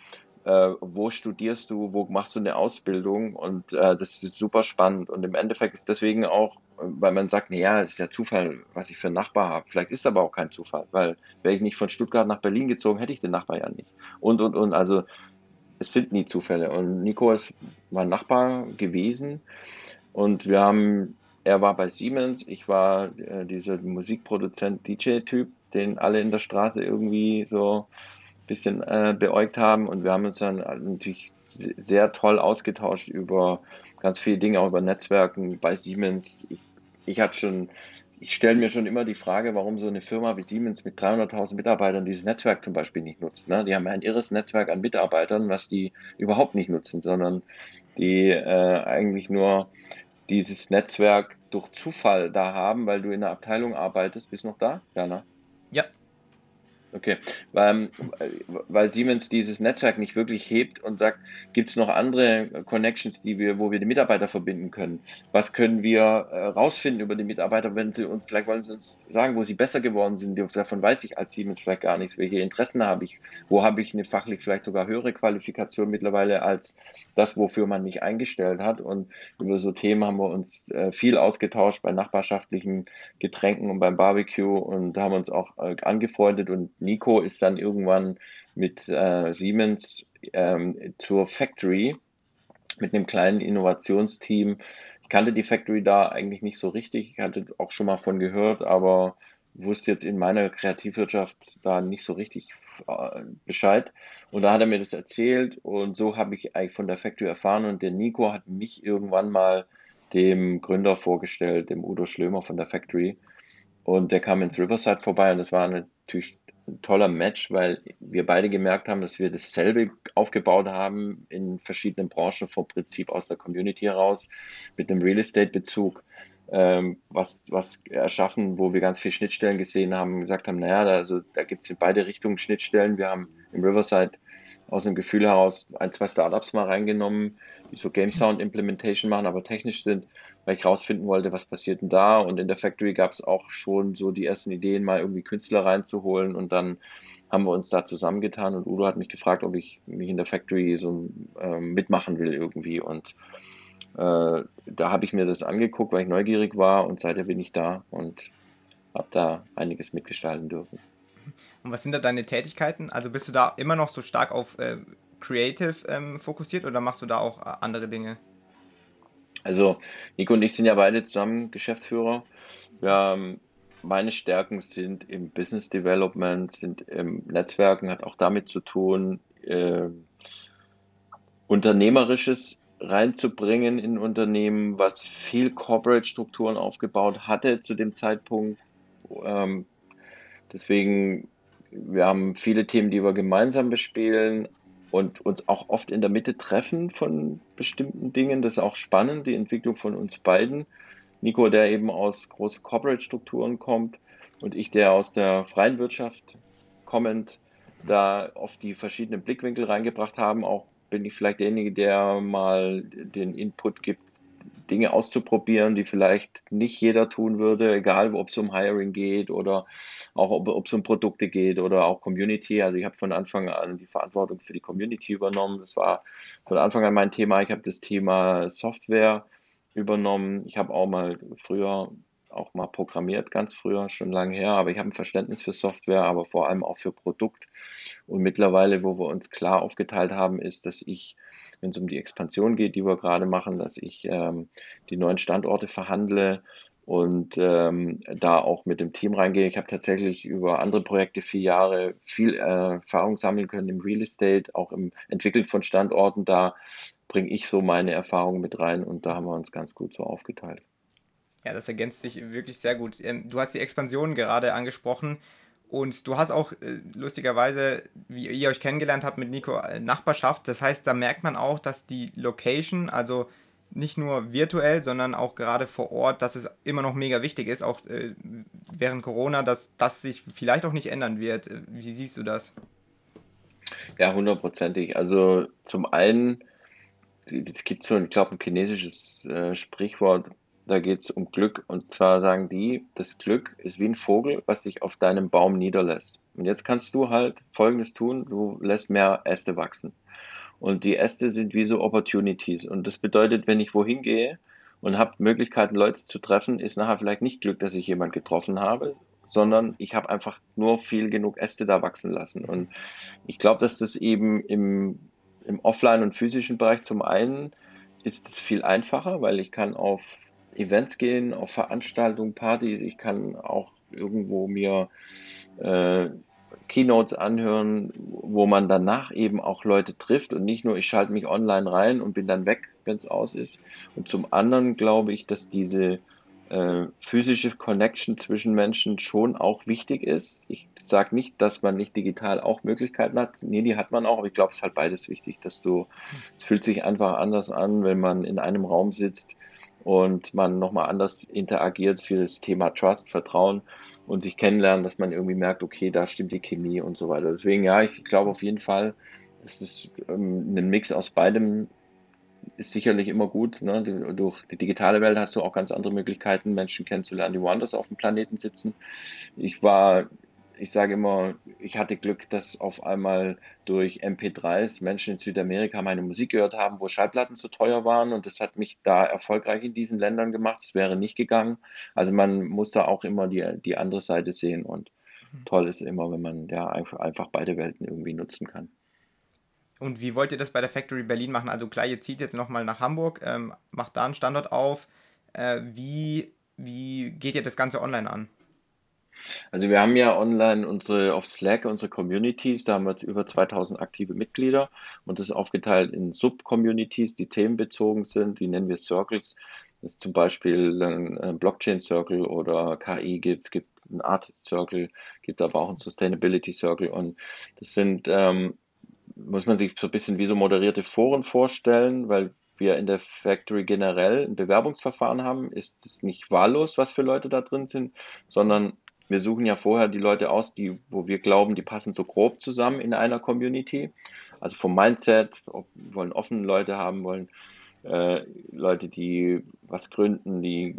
Äh, wo studierst du? Wo machst du eine Ausbildung? Und äh, das ist super spannend. Und im Endeffekt ist deswegen auch, weil man sagt, naja, es ist ja Zufall, was ich für einen Nachbar habe. Vielleicht ist es aber auch kein Zufall, weil wäre ich nicht von Stuttgart nach Berlin gezogen, hätte ich den Nachbar ja nicht. Und, und, und. Also es sind nie Zufälle. Und Nico ist mein Nachbar gewesen und wir haben, er war bei Siemens, ich war äh, dieser Musikproduzent, DJ-Typ, den alle in der Straße irgendwie so ein bisschen äh, beäugt haben und wir haben uns dann natürlich sehr toll ausgetauscht über ganz viele Dinge, auch über Netzwerken bei Siemens. Ich, ich hatte schon ich stelle mir schon immer die Frage, warum so eine Firma wie Siemens mit 300.000 Mitarbeitern dieses Netzwerk zum Beispiel nicht nutzt. Ne? Die haben ein irres Netzwerk an Mitarbeitern, was die überhaupt nicht nutzen, sondern die äh, eigentlich nur dieses Netzwerk durch Zufall da haben, weil du in der Abteilung arbeitest. Bist du noch da, Werner? Ja. Okay, weil, weil Siemens dieses Netzwerk nicht wirklich hebt und sagt, gibt es noch andere Connections, die wir, wo wir die Mitarbeiter verbinden können? Was können wir äh, rausfinden über die Mitarbeiter, wenn sie uns, vielleicht wollen sie uns sagen, wo sie besser geworden sind, davon weiß ich als Siemens vielleicht gar nichts, welche Interessen habe ich, wo habe ich eine fachlich vielleicht sogar höhere Qualifikation mittlerweile als das, wofür man mich eingestellt hat. Und über so Themen haben wir uns äh, viel ausgetauscht bei nachbarschaftlichen Getränken und beim Barbecue und haben uns auch äh, angefreundet und Nico ist dann irgendwann mit äh, Siemens ähm, zur Factory mit einem kleinen Innovationsteam. Ich kannte die Factory da eigentlich nicht so richtig. Ich hatte auch schon mal von gehört, aber wusste jetzt in meiner Kreativwirtschaft da nicht so richtig äh, Bescheid. Und da hat er mir das erzählt und so habe ich eigentlich von der Factory erfahren und der Nico hat mich irgendwann mal dem Gründer vorgestellt, dem Udo Schlömer von der Factory. Und der kam ins Riverside vorbei und das war natürlich toller Match, weil wir beide gemerkt haben, dass wir dasselbe aufgebaut haben in verschiedenen Branchen vom Prinzip aus der Community heraus mit einem Real Estate Bezug. Ähm, was, was erschaffen, wo wir ganz viele Schnittstellen gesehen haben und gesagt haben, naja, da, also, da gibt es in beide Richtungen Schnittstellen. Wir haben im Riverside aus dem Gefühl heraus ein, zwei Startups mal reingenommen, die so Game Sound Implementation machen, aber technisch sind, weil ich rausfinden wollte, was passiert denn da. Und in der Factory gab es auch schon so die ersten Ideen, mal irgendwie Künstler reinzuholen und dann haben wir uns da zusammengetan und Udo hat mich gefragt, ob ich mich in der Factory so ähm, mitmachen will irgendwie und äh, da habe ich mir das angeguckt, weil ich neugierig war und seitdem bin ich da und habe da einiges mitgestalten dürfen. Und was sind da deine Tätigkeiten? Also bist du da immer noch so stark auf äh, Creative ähm, fokussiert oder machst du da auch äh, andere Dinge? Also Nico und ich sind ja beide zusammen Geschäftsführer. Wir meine Stärken sind im Business Development, sind im Netzwerken, hat auch damit zu tun, äh, Unternehmerisches reinzubringen in Unternehmen, was viel Corporate-Strukturen aufgebaut hatte zu dem Zeitpunkt. Ähm, deswegen, wir haben viele Themen, die wir gemeinsam bespielen und uns auch oft in der Mitte treffen von bestimmten Dingen. Das ist auch spannend, die Entwicklung von uns beiden. Nico, der eben aus großen Corporate-Strukturen kommt und ich, der aus der freien Wirtschaft kommend, da oft die verschiedenen Blickwinkel reingebracht haben, auch bin ich vielleicht derjenige, der mal den Input gibt, Dinge auszuprobieren, die vielleicht nicht jeder tun würde, egal ob es um Hiring geht oder auch ob, es um Produkte geht oder auch Community. Also ich habe von Anfang an die Verantwortung für die Community übernommen. Das war von Anfang an mein Thema. Ich habe das Thema Software übernommen. Ich habe auch mal früher auch mal programmiert, ganz früher, schon lange her, aber ich habe ein Verständnis für Software, aber vor allem auch für Produkt. Und mittlerweile, wo wir uns klar aufgeteilt haben, ist, dass ich, wenn es um die Expansion geht, die wir gerade machen, dass ich ähm, die neuen Standorte verhandle und ähm, da auch mit dem Team reingehe. Ich habe tatsächlich über andere Projekte vier Jahre viel äh, Erfahrung sammeln können im Real Estate, auch im Entwickeln von Standorten. Da bringe ich so meine Erfahrungen mit rein und da haben wir uns ganz gut so aufgeteilt. Ja, das ergänzt sich wirklich sehr gut. Ähm, du hast die Expansion gerade angesprochen und du hast auch äh, lustigerweise, wie ihr euch kennengelernt habt mit Nico, äh, Nachbarschaft. Das heißt, da merkt man auch, dass die Location, also nicht nur virtuell, sondern auch gerade vor Ort, dass es immer noch mega wichtig ist, auch äh, während Corona, dass das sich vielleicht auch nicht ändern wird. Wie siehst du das? Ja, hundertprozentig. Also zum einen, es gibt so, ich glaube, ein chinesisches äh, Sprichwort, da geht es um Glück. Und zwar sagen die, das Glück ist wie ein Vogel, was sich auf deinem Baum niederlässt. Und jetzt kannst du halt Folgendes tun, du lässt mehr Äste wachsen. Und die Äste sind wie so Opportunities. Und das bedeutet, wenn ich wohin gehe und habe Möglichkeiten, Leute zu treffen, ist nachher vielleicht nicht Glück, dass ich jemanden getroffen habe, sondern ich habe einfach nur viel genug Äste da wachsen lassen. Und ich glaube, dass das eben im, im Offline- und physischen Bereich zum einen ist es viel einfacher, weil ich kann auf Events gehen, auf Veranstaltungen, Partys. Ich kann auch irgendwo mir äh, Keynotes anhören, wo man danach eben auch Leute trifft und nicht nur, ich schalte mich online rein und bin dann weg, wenn es aus ist. Und zum anderen glaube ich, dass diese äh, physische Connection zwischen Menschen schon auch wichtig ist. Ich sage nicht, dass man nicht digital auch Möglichkeiten hat. Nee, die hat man auch, aber ich glaube, es ist halt beides wichtig, dass du, es fühlt sich einfach anders an, wenn man in einem Raum sitzt und man nochmal anders interagiert für das Thema Trust, Vertrauen und sich kennenlernen, dass man irgendwie merkt, okay, da stimmt die Chemie und so weiter. Deswegen, ja, ich glaube auf jeden Fall, dass es ähm, ein Mix aus beidem ist sicherlich immer gut. Ne? Durch die digitale Welt hast du auch ganz andere Möglichkeiten, Menschen kennenzulernen, die woanders auf dem Planeten sitzen. Ich war, ich sage immer, ich hatte Glück, dass auf einmal durch MP3s Menschen in Südamerika meine Musik gehört haben, wo Schallplatten zu teuer waren und das hat mich da erfolgreich in diesen Ländern gemacht. Es wäre nicht gegangen. Also man muss da auch immer die, die andere Seite sehen und mhm. toll ist immer, wenn man ja einfach, einfach beide Welten irgendwie nutzen kann. Und wie wollt ihr das bei der Factory Berlin machen? Also klar, ihr zieht jetzt nochmal nach Hamburg, ähm, macht da einen Standort auf. Äh, wie, wie geht ihr das Ganze online an? Also wir haben ja online unsere auf Slack unsere Communities, da haben wir jetzt über 2000 aktive Mitglieder und das ist aufgeteilt in Sub-Communities, die themenbezogen sind, die nennen wir Circles. Das ist zum Beispiel ein Blockchain Circle oder KI gibt es, gibt ein Artist Circle, gibt aber auch ein Sustainability Circle und das sind ähm, muss man sich so ein bisschen wie so moderierte Foren vorstellen, weil wir in der Factory generell ein Bewerbungsverfahren haben, ist es nicht wahllos, was für Leute da drin sind, sondern wir suchen ja vorher die Leute aus, die, wo wir glauben, die passen so grob zusammen in einer Community. Also vom Mindset, wollen offene Leute haben, wollen äh, Leute, die was gründen, die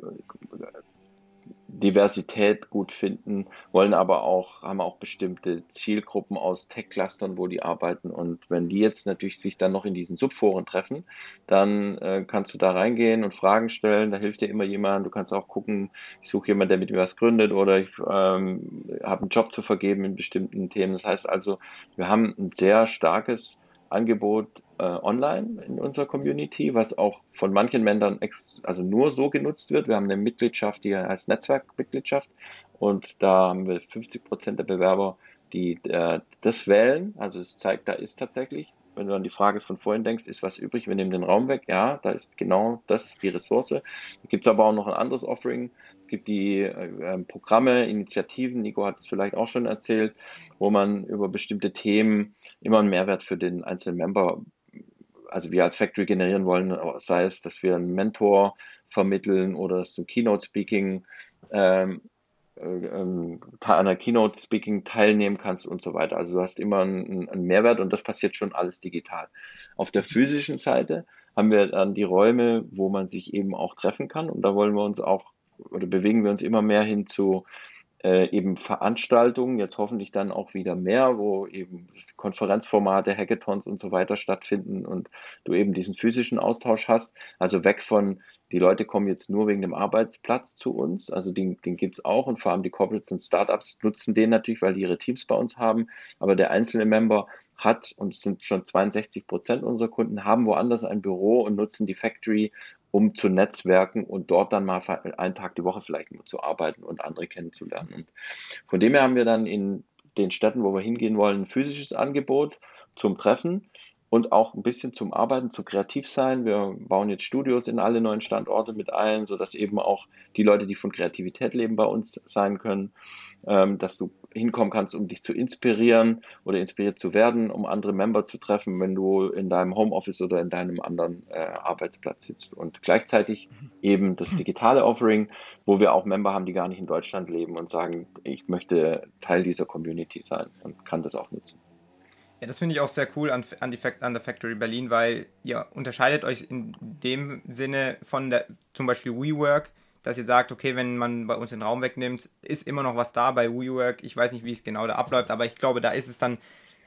Diversität gut finden, wollen aber auch, haben auch bestimmte Zielgruppen aus Tech-Clustern, wo die arbeiten. Und wenn die jetzt natürlich sich dann noch in diesen Subforen treffen, dann äh, kannst du da reingehen und Fragen stellen. Da hilft dir immer jemand. Du kannst auch gucken, ich suche jemanden, der mit mir was gründet oder ich ähm, habe einen Job zu vergeben in bestimmten Themen. Das heißt also, wir haben ein sehr starkes Angebot äh, online in unserer Community, was auch von manchen Ländern also nur so genutzt wird. Wir haben eine Mitgliedschaft, die heißt Netzwerkmitgliedschaft und da haben wir 50 Prozent der Bewerber, die äh, das wählen. Also es zeigt, da ist tatsächlich, wenn du an die Frage von vorhin denkst, ist was übrig, wir nehmen den Raum weg. Ja, da ist genau das die Ressource. Gibt es aber auch noch ein anderes Offering. Es gibt die äh, Programme, Initiativen, Nico hat es vielleicht auch schon erzählt, wo man über bestimmte Themen immer einen Mehrwert für den einzelnen Member, also wir als Factory generieren wollen, sei es, dass wir einen Mentor vermitteln oder dass du Keynote-Speaking ähm, äh, ähm, an einer Keynote-Speaking teilnehmen kannst und so weiter. Also du hast immer einen, einen, Mehrwert und das passiert schon alles digital. Auf der physischen Seite haben wir dann die Räume, wo man sich eben auch treffen kann und da wollen wir uns auch oder bewegen wir uns immer mehr hin zu äh, eben Veranstaltungen, jetzt hoffentlich dann auch wieder mehr, wo eben Konferenzformate, Hackathons und so weiter stattfinden und du eben diesen physischen Austausch hast. Also weg von, die Leute kommen jetzt nur wegen dem Arbeitsplatz zu uns, also den, den gibt es auch und vor allem die Corporates und Startups nutzen den natürlich, weil die ihre Teams bei uns haben, aber der einzelne Member hat, und es sind schon 62 Prozent unserer Kunden, haben woanders ein Büro und nutzen die Factory, um zu netzwerken und dort dann mal einen Tag die Woche vielleicht nur zu arbeiten und andere kennenzulernen. Und von dem her haben wir dann in den Städten, wo wir hingehen wollen, ein physisches Angebot zum Treffen und auch ein bisschen zum Arbeiten, zu kreativ sein. Wir bauen jetzt Studios in alle neuen Standorte mit ein, sodass eben auch die Leute, die von Kreativität leben, bei uns sein können, ähm, dass du hinkommen kannst, um dich zu inspirieren oder inspiriert zu werden, um andere Member zu treffen, wenn du in deinem Homeoffice oder in deinem anderen äh, Arbeitsplatz sitzt. Und gleichzeitig eben das digitale Offering, wo wir auch Member haben, die gar nicht in Deutschland leben und sagen, ich möchte Teil dieser Community sein und kann das auch nutzen. Ja, das finde ich auch sehr cool an, an, die, an der Factory Berlin, weil ihr unterscheidet euch in dem Sinne von der, zum Beispiel WeWork, dass ihr sagt, okay, wenn man bei uns den Raum wegnimmt, ist immer noch was da bei WeWork. Ich weiß nicht, wie es genau da abläuft, aber ich glaube, da ist es dann,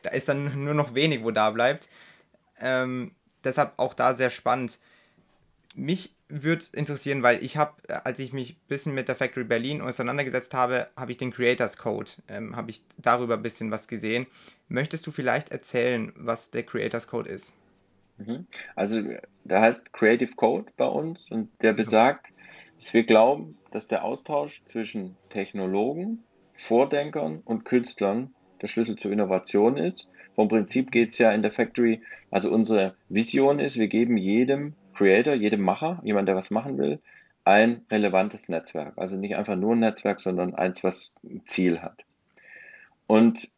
da ist dann nur noch wenig, wo da bleibt. Ähm, deshalb auch da sehr spannend. Mich würde interessieren, weil ich habe, als ich mich ein bisschen mit der Factory Berlin auseinandergesetzt habe, habe ich den Creators Code, ähm, habe ich darüber ein bisschen was gesehen. Möchtest du vielleicht erzählen, was der Creators Code ist? Mhm. Also der heißt Creative Code bei uns und der besagt, dass wir glauben, dass der Austausch zwischen Technologen, Vordenkern und Künstlern der Schlüssel zur Innovation ist. Vom Prinzip geht es ja in der Factory, also unsere Vision ist, wir geben jedem Creator, jedem Macher, jemand, der was machen will, ein relevantes Netzwerk. Also nicht einfach nur ein Netzwerk, sondern eins, was ein Ziel hat. Und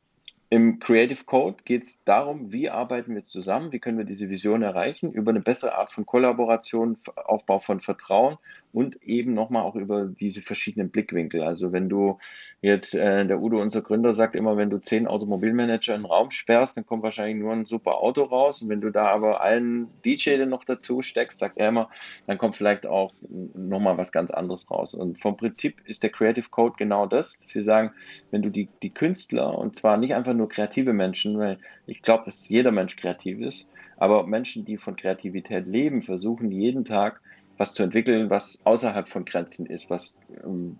im Creative Code geht es darum, wie arbeiten wir zusammen, wie können wir diese Vision erreichen, über eine bessere Art von Kollaboration, Aufbau von Vertrauen und eben nochmal auch über diese verschiedenen Blickwinkel. Also wenn du jetzt, äh, der Udo, unser Gründer, sagt immer, wenn du zehn Automobilmanager in den Raum sperrst, dann kommt wahrscheinlich nur ein super Auto raus. Und wenn du da aber einen DJ noch dazu steckst, sagt er immer, dann kommt vielleicht auch nochmal was ganz anderes raus. Und vom Prinzip ist der Creative Code genau das, dass wir sagen, wenn du die, die Künstler, und zwar nicht einfach nur kreative Menschen, weil ich glaube, dass jeder Mensch kreativ ist, aber Menschen, die von Kreativität leben, versuchen jeden Tag was zu entwickeln, was außerhalb von Grenzen ist, was ähm,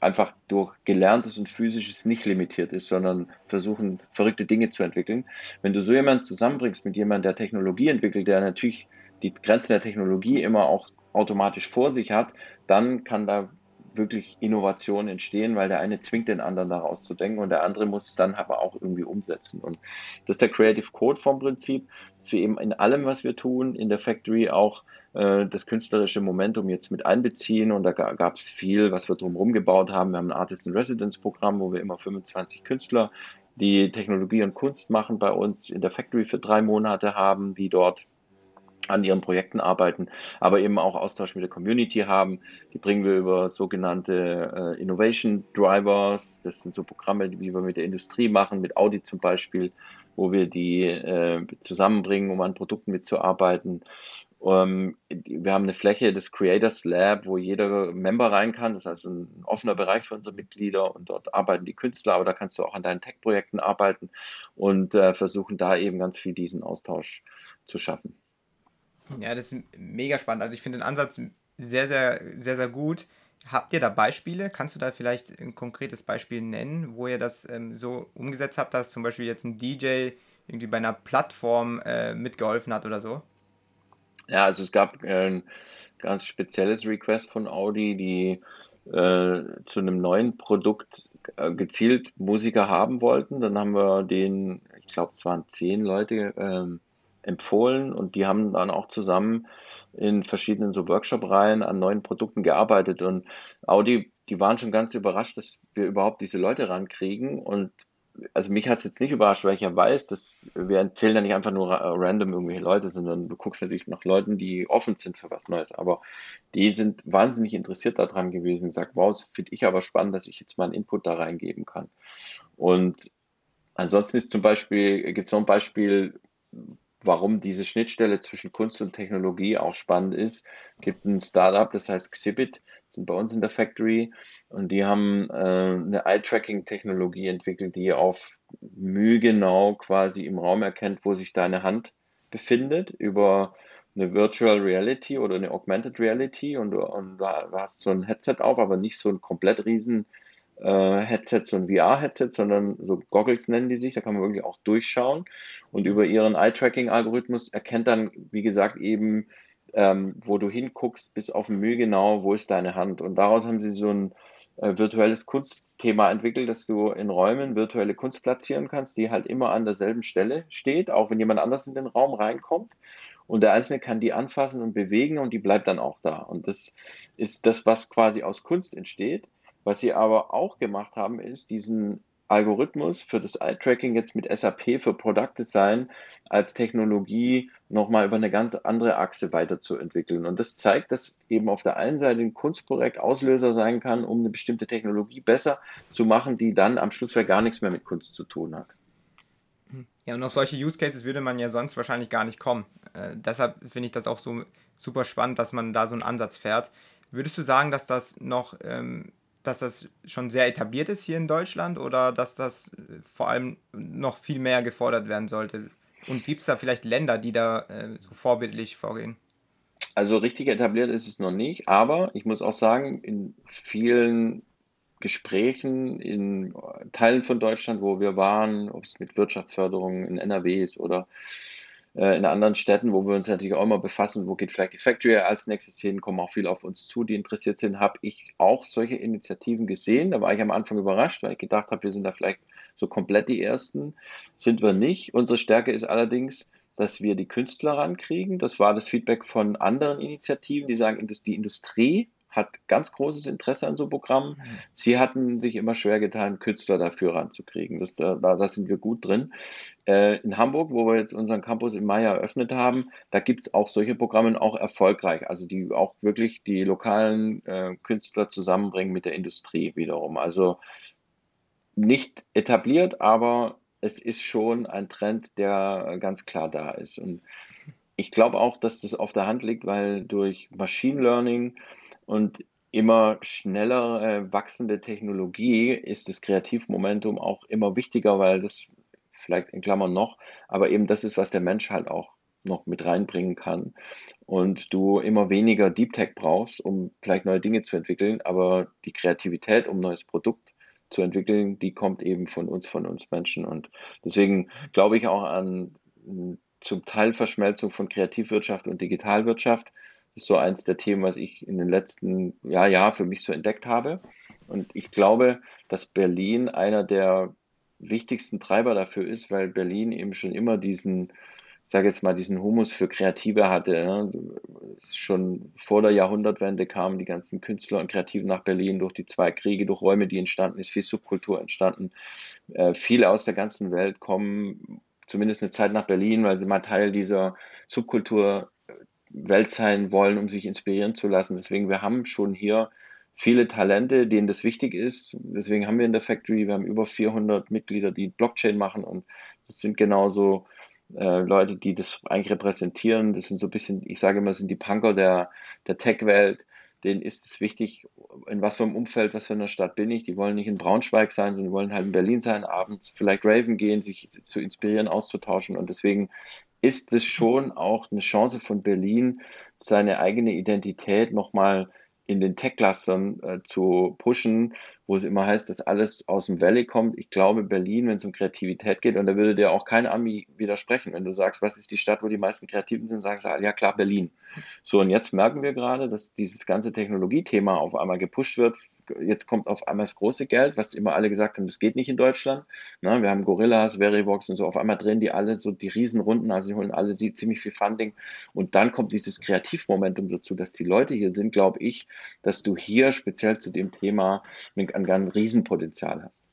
einfach durch Gelerntes und Physisches nicht limitiert ist, sondern versuchen, verrückte Dinge zu entwickeln. Wenn du so jemanden zusammenbringst mit jemandem, der Technologie entwickelt, der natürlich die Grenzen der Technologie immer auch automatisch vor sich hat, dann kann da wirklich Innovationen entstehen, weil der eine zwingt den anderen daraus zu denken und der andere muss es dann aber auch irgendwie umsetzen. Und das ist der Creative Code vom Prinzip, dass wir eben in allem, was wir tun, in der Factory auch äh, das künstlerische Momentum jetzt mit einbeziehen und da gab es viel, was wir drumherum gebaut haben. Wir haben ein Artist in Residence Programm, wo wir immer 25 Künstler, die Technologie und Kunst machen, bei uns in der Factory für drei Monate haben, die dort an ihren Projekten arbeiten, aber eben auch Austausch mit der Community haben. Die bringen wir über sogenannte äh, Innovation Drivers. Das sind so Programme, die wir mit der Industrie machen, mit Audi zum Beispiel, wo wir die äh, zusammenbringen, um an Produkten mitzuarbeiten. Um, ähm, wir haben eine Fläche des Creators Lab, wo jeder Member rein kann. Das ist also ein offener Bereich für unsere Mitglieder und dort arbeiten die Künstler, aber da kannst du auch an deinen Tech-Projekten arbeiten und äh, versuchen da eben ganz viel diesen Austausch zu schaffen. Ja, das ist mega spannend. Also ich finde den Ansatz sehr, sehr, sehr, sehr gut. Habt ihr da Beispiele? Kannst du da vielleicht ein konkretes Beispiel nennen, wo ihr das ähm, so umgesetzt habt, dass zum Beispiel jetzt ein DJ irgendwie bei einer Plattform äh, mitgeholfen hat oder so? Ja, also es gab äh, ein ganz spezielles Request von Audi, die äh, zu einem neuen Produkt äh, gezielt Musiker haben wollten. Dann haben wir den, ich glaube, es waren zehn Leute, ähm, empfohlen und die haben dann auch zusammen in verschiedenen so Workshop-Reihen an neuen Produkten gearbeitet und Audi, die waren schon ganz überrascht, dass wir überhaupt diese Leute rankriegen und also mich hat es jetzt nicht überrascht, weil ich ja weiß, dass wir empfehlen ja nicht einfach nur random irgendwelche Leute, sondern du guckst natürlich nach Leuten, die offen sind für was Neues. Aber die sind wahnsinnig interessiert daran gewesen, sagt, wow, das finde ich aber spannend, dass ich jetzt mal einen Input da reingeben kann. Und ansonsten ist zum Beispiel, gibt es noch ein Beispiel, warum diese Schnittstelle zwischen Kunst und Technologie auch spannend ist. Es gibt ein Startup, das heißt Xhibit, sind bei uns in der Factory und die haben äh, eine Eye-Tracking-Technologie entwickelt, die auf Mühe genau quasi im Raum erkennt, wo sich deine Hand befindet, über eine Virtual Reality oder eine Augmented Reality. Und, und du hast so ein Headset auf, aber nicht so ein komplett riesen äh, Headset, so ein VR-Headset, sondern so Goggles nennen die sich, da kann man wirklich auch durchschauen. Und über ihren Eye-Tracking-Algorithmus erkennt dann, wie gesagt, eben, ähm, wo du hinguckst, bis auf Mühe genau, wo ist deine Hand. Und daraus haben sie so ein virtuelles Kunstthema entwickelt, dass du in Räumen virtuelle Kunst platzieren kannst, die halt immer an derselben Stelle steht, auch wenn jemand anders in den Raum reinkommt. Und der Einzelne kann die anfassen und bewegen und die bleibt dann auch da. Und das ist das, was quasi aus Kunst entsteht. Was sie aber auch gemacht haben, ist diesen Algorithmus für das Eye-Tracking jetzt mit SAP für Product Design als Technologie nochmal über eine ganz andere Achse weiterzuentwickeln. Und das zeigt, dass eben auf der einen Seite ein Kunstprojekt Auslöser sein kann, um eine bestimmte Technologie besser zu machen, die dann am Schluss gar nichts mehr mit Kunst zu tun hat. Ja, und auf solche Use Cases würde man ja sonst wahrscheinlich gar nicht kommen. Äh, deshalb finde ich das auch so super spannend, dass man da so einen Ansatz fährt. Würdest du sagen, dass das noch ähm, dass das schon sehr etabliert ist hier in Deutschland oder dass das vor allem noch viel mehr gefordert werden sollte? Und gibt es da vielleicht Länder, die da äh, so vorbildlich vorgehen? Also richtig etabliert ist es noch nicht, aber ich muss auch sagen, in vielen Gesprächen in Teilen von Deutschland, wo wir waren, ob es mit Wirtschaftsförderung in NRW ist oder äh, in anderen Städten, wo wir uns natürlich auch immer befassen, wo geht vielleicht die Factory als nächstes hin, kommen auch viele auf uns zu, die interessiert sind, habe ich auch solche Initiativen gesehen. Da war ich am Anfang überrascht, weil ich gedacht habe, wir sind da vielleicht so komplett die Ersten. Sind wir nicht. Unsere Stärke ist allerdings, dass wir die Künstler rankriegen. Das war das Feedback von anderen Initiativen, die sagen, die Industrie hat ganz großes Interesse an so Programmen. Mhm. Sie hatten sich immer schwer getan, Künstler dafür ranzukriegen. Das, da, da sind wir gut drin. Äh, in Hamburg, wo wir jetzt unseren Campus im Mai eröffnet haben, da gibt es auch solche Programme auch erfolgreich, also die auch wirklich die lokalen äh, Künstler zusammenbringen mit der Industrie wiederum. Also nicht etabliert, aber es ist schon ein Trend, der ganz klar da ist. Und ich glaube auch, dass das auf der Hand liegt, weil durch Machine Learning und immer schneller äh, wachsende Technologie ist das Kreativmomentum auch immer wichtiger, weil das vielleicht in Klammern noch, aber eben das ist, was der Mensch halt auch noch mit reinbringen kann. Und du immer weniger Deep Tech brauchst, um vielleicht neue Dinge zu entwickeln, aber die Kreativität, um ein neues Produkt zu entwickeln, die kommt eben von uns, von uns Menschen. Und deswegen glaube ich auch an zum Teil Verschmelzung von Kreativwirtschaft und Digitalwirtschaft. Ist so eins der Themen, was ich in den letzten Jahr, Jahr für mich so entdeckt habe. Und ich glaube, dass Berlin einer der wichtigsten Treiber dafür ist, weil Berlin eben schon immer diesen ich sage jetzt mal, diesen Humus für Kreative hatte. Ne? Schon vor der Jahrhundertwende kamen die ganzen Künstler und Kreativen nach Berlin durch die zwei Kriege, durch Räume, die entstanden ist, viel Subkultur entstanden. Äh, viele aus der ganzen Welt kommen zumindest eine Zeit nach Berlin, weil sie mal Teil dieser Subkultur Welt sein wollen, um sich inspirieren zu lassen. Deswegen, wir haben schon hier viele Talente, denen das wichtig ist. Deswegen haben wir in der Factory, wir haben über 400 Mitglieder, die Blockchain machen und das sind genauso äh, Leute, die das eigentlich repräsentieren. Das sind so ein bisschen, ich sage immer, sind die Punker der, der Tech-Welt. Denen ist es wichtig, in was für einem Umfeld, was für einer Stadt bin ich. Die wollen nicht in Braunschweig sein, sondern die wollen halt in Berlin sein, abends vielleicht Raven gehen, sich zu inspirieren, auszutauschen. Und deswegen ist es schon auch eine Chance von Berlin, seine eigene Identität nochmal in den Tech-Clustern äh, zu pushen, wo es immer heißt, dass alles aus dem Valley kommt. Ich glaube, Berlin, wenn es um Kreativität geht, und da würde dir auch kein Ami widersprechen, wenn du sagst, was ist die Stadt, wo die meisten Kreativen sind, sagst du, ja klar, Berlin. So, und jetzt merken wir gerade, dass dieses ganze Technologiethema auf einmal gepusht wird jetzt kommt auf einmal das große Geld, was immer alle gesagt haben, das geht nicht in Deutschland. Na, wir haben Gorillas, Verivox und so, auf einmal drehen die alle so die Riesenrunden, also die holen alle ziemlich viel Funding und dann kommt dieses Kreativmomentum dazu, dass die Leute hier sind, glaube ich, dass du hier speziell zu dem Thema ein, ein Riesenpotenzial hast.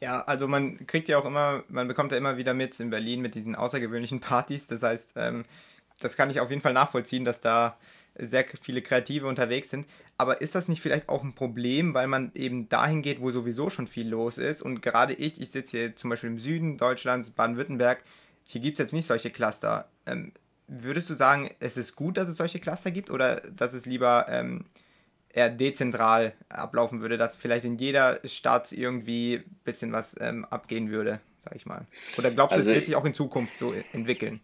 Ja, also man kriegt ja auch immer, man bekommt ja immer wieder mit in Berlin mit diesen außergewöhnlichen Partys. Das heißt, ähm, das kann ich auf jeden Fall nachvollziehen, dass da sehr viele Kreative unterwegs sind. Aber ist das nicht vielleicht auch ein Problem, weil man eben dahin geht, wo sowieso schon viel los ist? Und gerade ich, ich sitze hier zum Beispiel im Süden Deutschlands, Baden-Württemberg, hier gibt es jetzt nicht solche Cluster. Ähm, würdest du sagen, es ist gut, dass es solche Cluster gibt oder dass es lieber ähm, eher dezentral ablaufen würde, dass vielleicht in jeder Stadt irgendwie ein bisschen was ähm, abgehen würde, sag ich mal? Oder glaubst du, also es wird sich auch in Zukunft so entwickeln?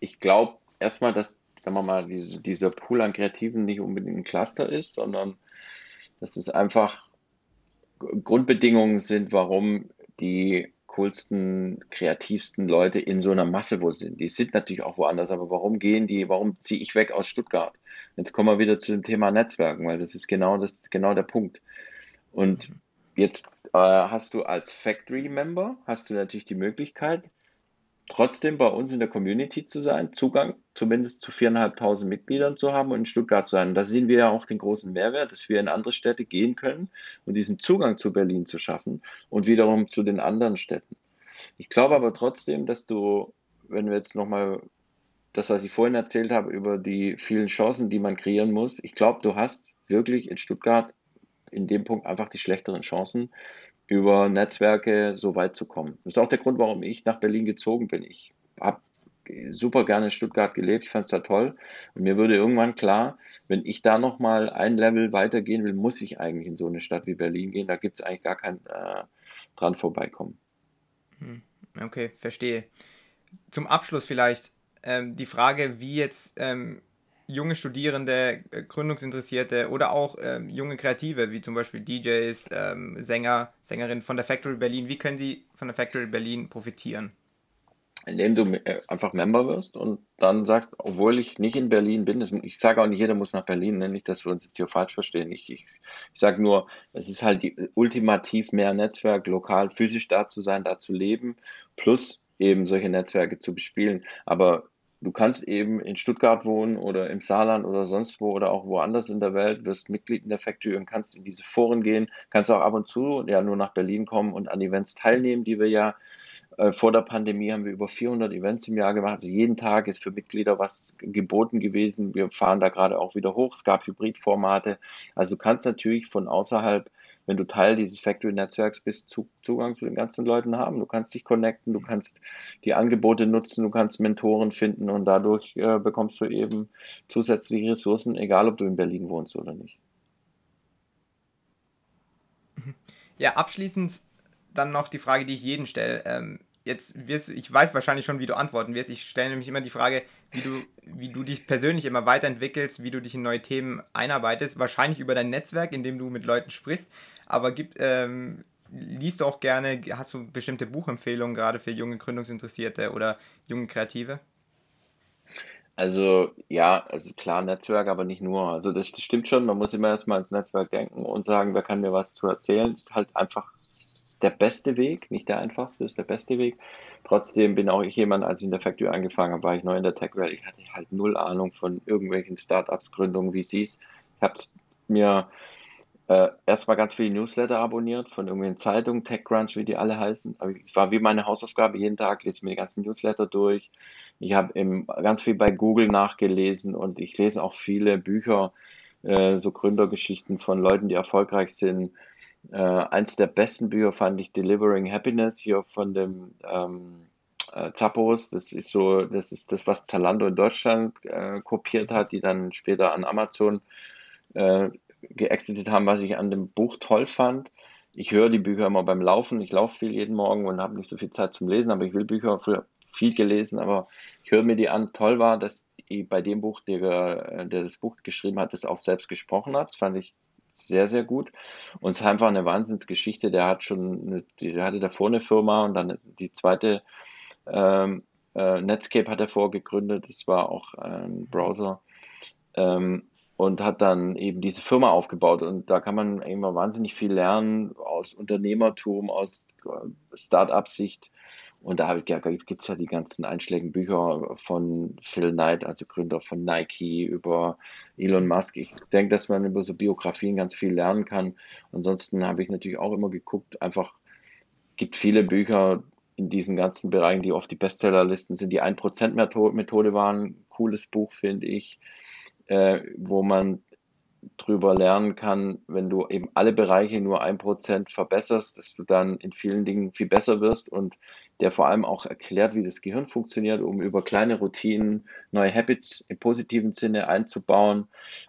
Ich glaube erstmal, dass sagen wir mal, diese, dieser Pool an Kreativen nicht unbedingt ein Cluster ist, sondern dass es einfach Grundbedingungen sind, warum die coolsten, kreativsten Leute in so einer Masse wo sind. Die sind natürlich auch woanders, aber warum gehen die, warum ziehe ich weg aus Stuttgart? Jetzt kommen wir wieder zu dem Thema Netzwerken, weil das ist genau, das ist genau der Punkt. Und jetzt äh, hast du als Factory-Member, hast du natürlich die Möglichkeit, trotzdem bei uns in der Community zu sein, Zugang zumindest zu 4.500 Mitgliedern zu haben und in Stuttgart zu sein. Und da sehen wir ja auch den großen Mehrwert, dass wir in andere Städte gehen können und diesen Zugang zu Berlin zu schaffen und wiederum zu den anderen Städten. Ich glaube aber trotzdem, dass du, wenn wir jetzt nochmal das, was ich vorhin erzählt habe, über die vielen Chancen, die man kreieren muss, ich glaube, du hast wirklich in Stuttgart in dem Punkt einfach die schlechteren Chancen, über Netzwerke so weit zu kommen. Das ist auch der Grund, warum ich nach Berlin gezogen bin. Ich habe super gerne in Stuttgart gelebt, ich fand es da toll. Und mir würde irgendwann klar, wenn ich da nochmal ein Level weitergehen will, muss ich eigentlich in so eine Stadt wie Berlin gehen. Da gibt es eigentlich gar kein äh, dran vorbeikommen. Hm, okay, verstehe. Zum Abschluss vielleicht ähm, die Frage, wie jetzt ähm, junge Studierende, äh, Gründungsinteressierte oder auch ähm, junge Kreative, wie zum Beispiel DJs, ähm, Sänger, Sängerinnen von der Factory Berlin, wie können sie von der Factory Berlin profitieren? Indem du äh, einfach Member wirst und dann sagst, obwohl ich nicht in Berlin bin, ich sage auch nicht, jeder muss nach Berlin, ne, nicht, dass wir uns jetzt hier falsch verstehen. Ich, ich, ich sage nur, es ist halt die, ultimativ mehr Netzwerk, lokal, physisch da zu sein, da zu leben, plus eben solche Netzwerke zu bespielen. Aber du kannst eben in Stuttgart wohnen oder im Saarland oder sonst wo oder auch woanders in der Welt, wirst Mitglied in der Factory und kannst in diese Foren gehen, kannst auch ab und zu ja nur nach Berlin kommen und an Events teilnehmen, die wir ja äh, vor der Pandemie haben wir über 400 Events im Jahr gemacht. Also jeden Tag ist für Mitglieder was geboten gewesen. Wir fahren da gerade auch wieder hoch. Es gab Hybridformate. Also du kannst natürlich von außerhalb wenn du Teil dieses Factory-Netzwerks bist, Zugang zu den ganzen Leuten haben. Du kannst dich connecten, du kannst die Angebote nutzen, du kannst Mentoren finden und dadurch äh, bekommst du eben zusätzliche Ressourcen, egal ob du in Berlin wohnst oder nicht. Ja, abschließend dann noch die Frage, die ich jeden stelle. Ähm, jetzt wirst ich weiß wahrscheinlich schon, wie du antworten wirst. Ich stelle nämlich immer die Frage, wie du, wie du dich persönlich immer weiterentwickelst, wie du dich in neue Themen einarbeitest. Wahrscheinlich über dein Netzwerk, in dem du mit Leuten sprichst. Aber gibt, ähm, liest du auch gerne, hast du bestimmte Buchempfehlungen gerade für junge Gründungsinteressierte oder junge Kreative? Also ja, also klar Netzwerk, aber nicht nur. Also das, das stimmt schon, man muss immer erstmal ins Netzwerk denken und sagen, wer kann mir was zu erzählen. Das ist halt einfach der beste Weg, nicht der einfachste, ist der beste Weg. Trotzdem bin auch ich jemand, als ich in der Factory angefangen habe, war ich neu in der Tech-Welt. Ich hatte halt null Ahnung von irgendwelchen Startups, Gründungen, VCs. Ich habe mir äh, erstmal ganz viele Newsletter abonniert von irgendwelchen Zeitungen, TechCrunch, wie die alle heißen. Aber es war wie meine Hausaufgabe. Jeden Tag lese ich mir die ganzen Newsletter durch. Ich habe ganz viel bei Google nachgelesen und ich lese auch viele Bücher, äh, so Gründergeschichten von Leuten, die erfolgreich sind äh, eins der besten Bücher fand ich Delivering Happiness hier von dem ähm, äh, Zappos. Das ist so, das ist das, was Zalando in Deutschland äh, kopiert hat, die dann später an Amazon äh, geexitet haben, was ich an dem Buch toll fand. Ich höre die Bücher immer beim Laufen. Ich laufe viel jeden Morgen und habe nicht so viel Zeit zum Lesen, aber ich will Bücher früher viel gelesen, aber ich höre mir die an. Toll war, dass bei dem Buch, der, der das Buch geschrieben hat, das auch selbst gesprochen hat. Das fand ich sehr, sehr gut. Und es ist einfach eine Wahnsinnsgeschichte. Der hat schon, eine, der hatte davor eine Firma und dann die zweite ähm, äh, Netscape hat er vorgegründet. Das war auch ein Browser. Ähm, und hat dann eben diese Firma aufgebaut. Und da kann man immer wahnsinnig viel lernen aus Unternehmertum, aus Start-up-Sicht. Und da gibt es ja die ganzen einschlägigen Bücher von Phil Knight, also Gründer von Nike, über Elon Musk. Ich denke, dass man über so Biografien ganz viel lernen kann. Ansonsten habe ich natürlich auch immer geguckt, einfach gibt viele Bücher in diesen ganzen Bereichen, die oft die Bestsellerlisten sind. Die 1%-Methode war ein cooles Buch, finde ich, äh, wo man drüber lernen kann, wenn du eben alle Bereiche nur ein Prozent verbesserst, dass du dann in vielen Dingen viel besser wirst und der vor allem auch erklärt, wie das Gehirn funktioniert, um über kleine Routinen neue Habits im positiven Sinne einzubauen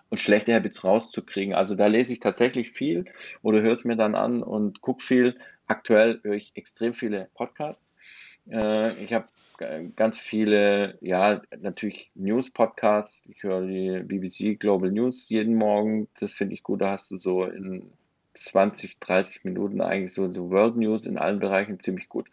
und schlechte Habits rauszukriegen. Also da lese ich tatsächlich viel oder höre es mir dann an und gucke viel. Aktuell höre ich extrem viele Podcasts. Äh, ich habe ganz viele, ja, natürlich News-Podcasts. Ich höre die BBC Global News jeden Morgen. Das finde ich gut. Da hast du so in 20, 30 Minuten eigentlich so, so World News in allen Bereichen ziemlich gut.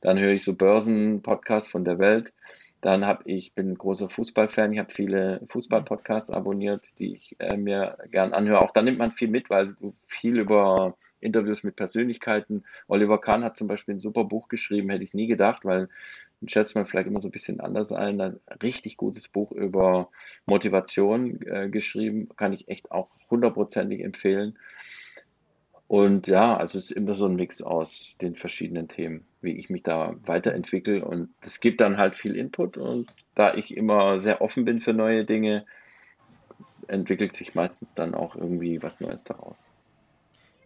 Dann höre ich so Börsen-Podcasts von der Welt. Dann habe ich, bin großer Fußballfan, ich habe viele Fußball-Podcasts abonniert, die ich äh, mir gern anhöre. Auch da nimmt man viel mit, weil du viel über Interviews mit Persönlichkeiten. Oliver Kahn hat zum Beispiel ein super Buch geschrieben, hätte ich nie gedacht, weil schätzt man vielleicht immer so ein bisschen anders ein. Ein richtig gutes Buch über Motivation äh, geschrieben, kann ich echt auch hundertprozentig empfehlen. Und ja, also es ist immer so ein Mix aus den verschiedenen Themen, wie ich mich da weiterentwickle. Und es gibt dann halt viel Input. Und da ich immer sehr offen bin für neue Dinge, entwickelt sich meistens dann auch irgendwie was Neues daraus.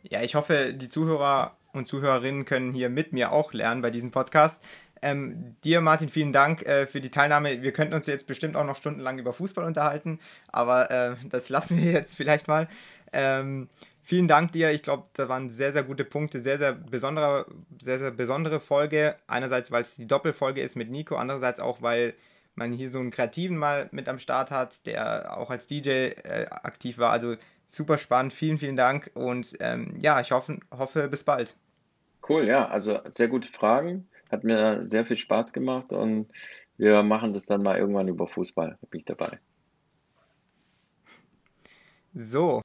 Ja, ich hoffe, die Zuhörer und Zuhörerinnen können hier mit mir auch lernen bei diesem Podcast. Ähm, dir, Martin, vielen Dank äh, für die Teilnahme. Wir könnten uns jetzt bestimmt auch noch stundenlang über Fußball unterhalten, aber äh, das lassen wir jetzt vielleicht mal. Ähm, vielen Dank dir. Ich glaube, da waren sehr, sehr gute Punkte, sehr, sehr besondere, sehr, sehr besondere Folge. Einerseits, weil es die Doppelfolge ist mit Nico, andererseits auch, weil man hier so einen Kreativen mal mit am Start hat, der auch als DJ äh, aktiv war. Also super spannend. Vielen, vielen Dank und ähm, ja, ich hoffe, hoffe, bis bald. Cool, ja, also sehr gute Fragen. Hat mir sehr viel Spaß gemacht und wir machen das dann mal irgendwann über Fußball. Da bin ich dabei. So,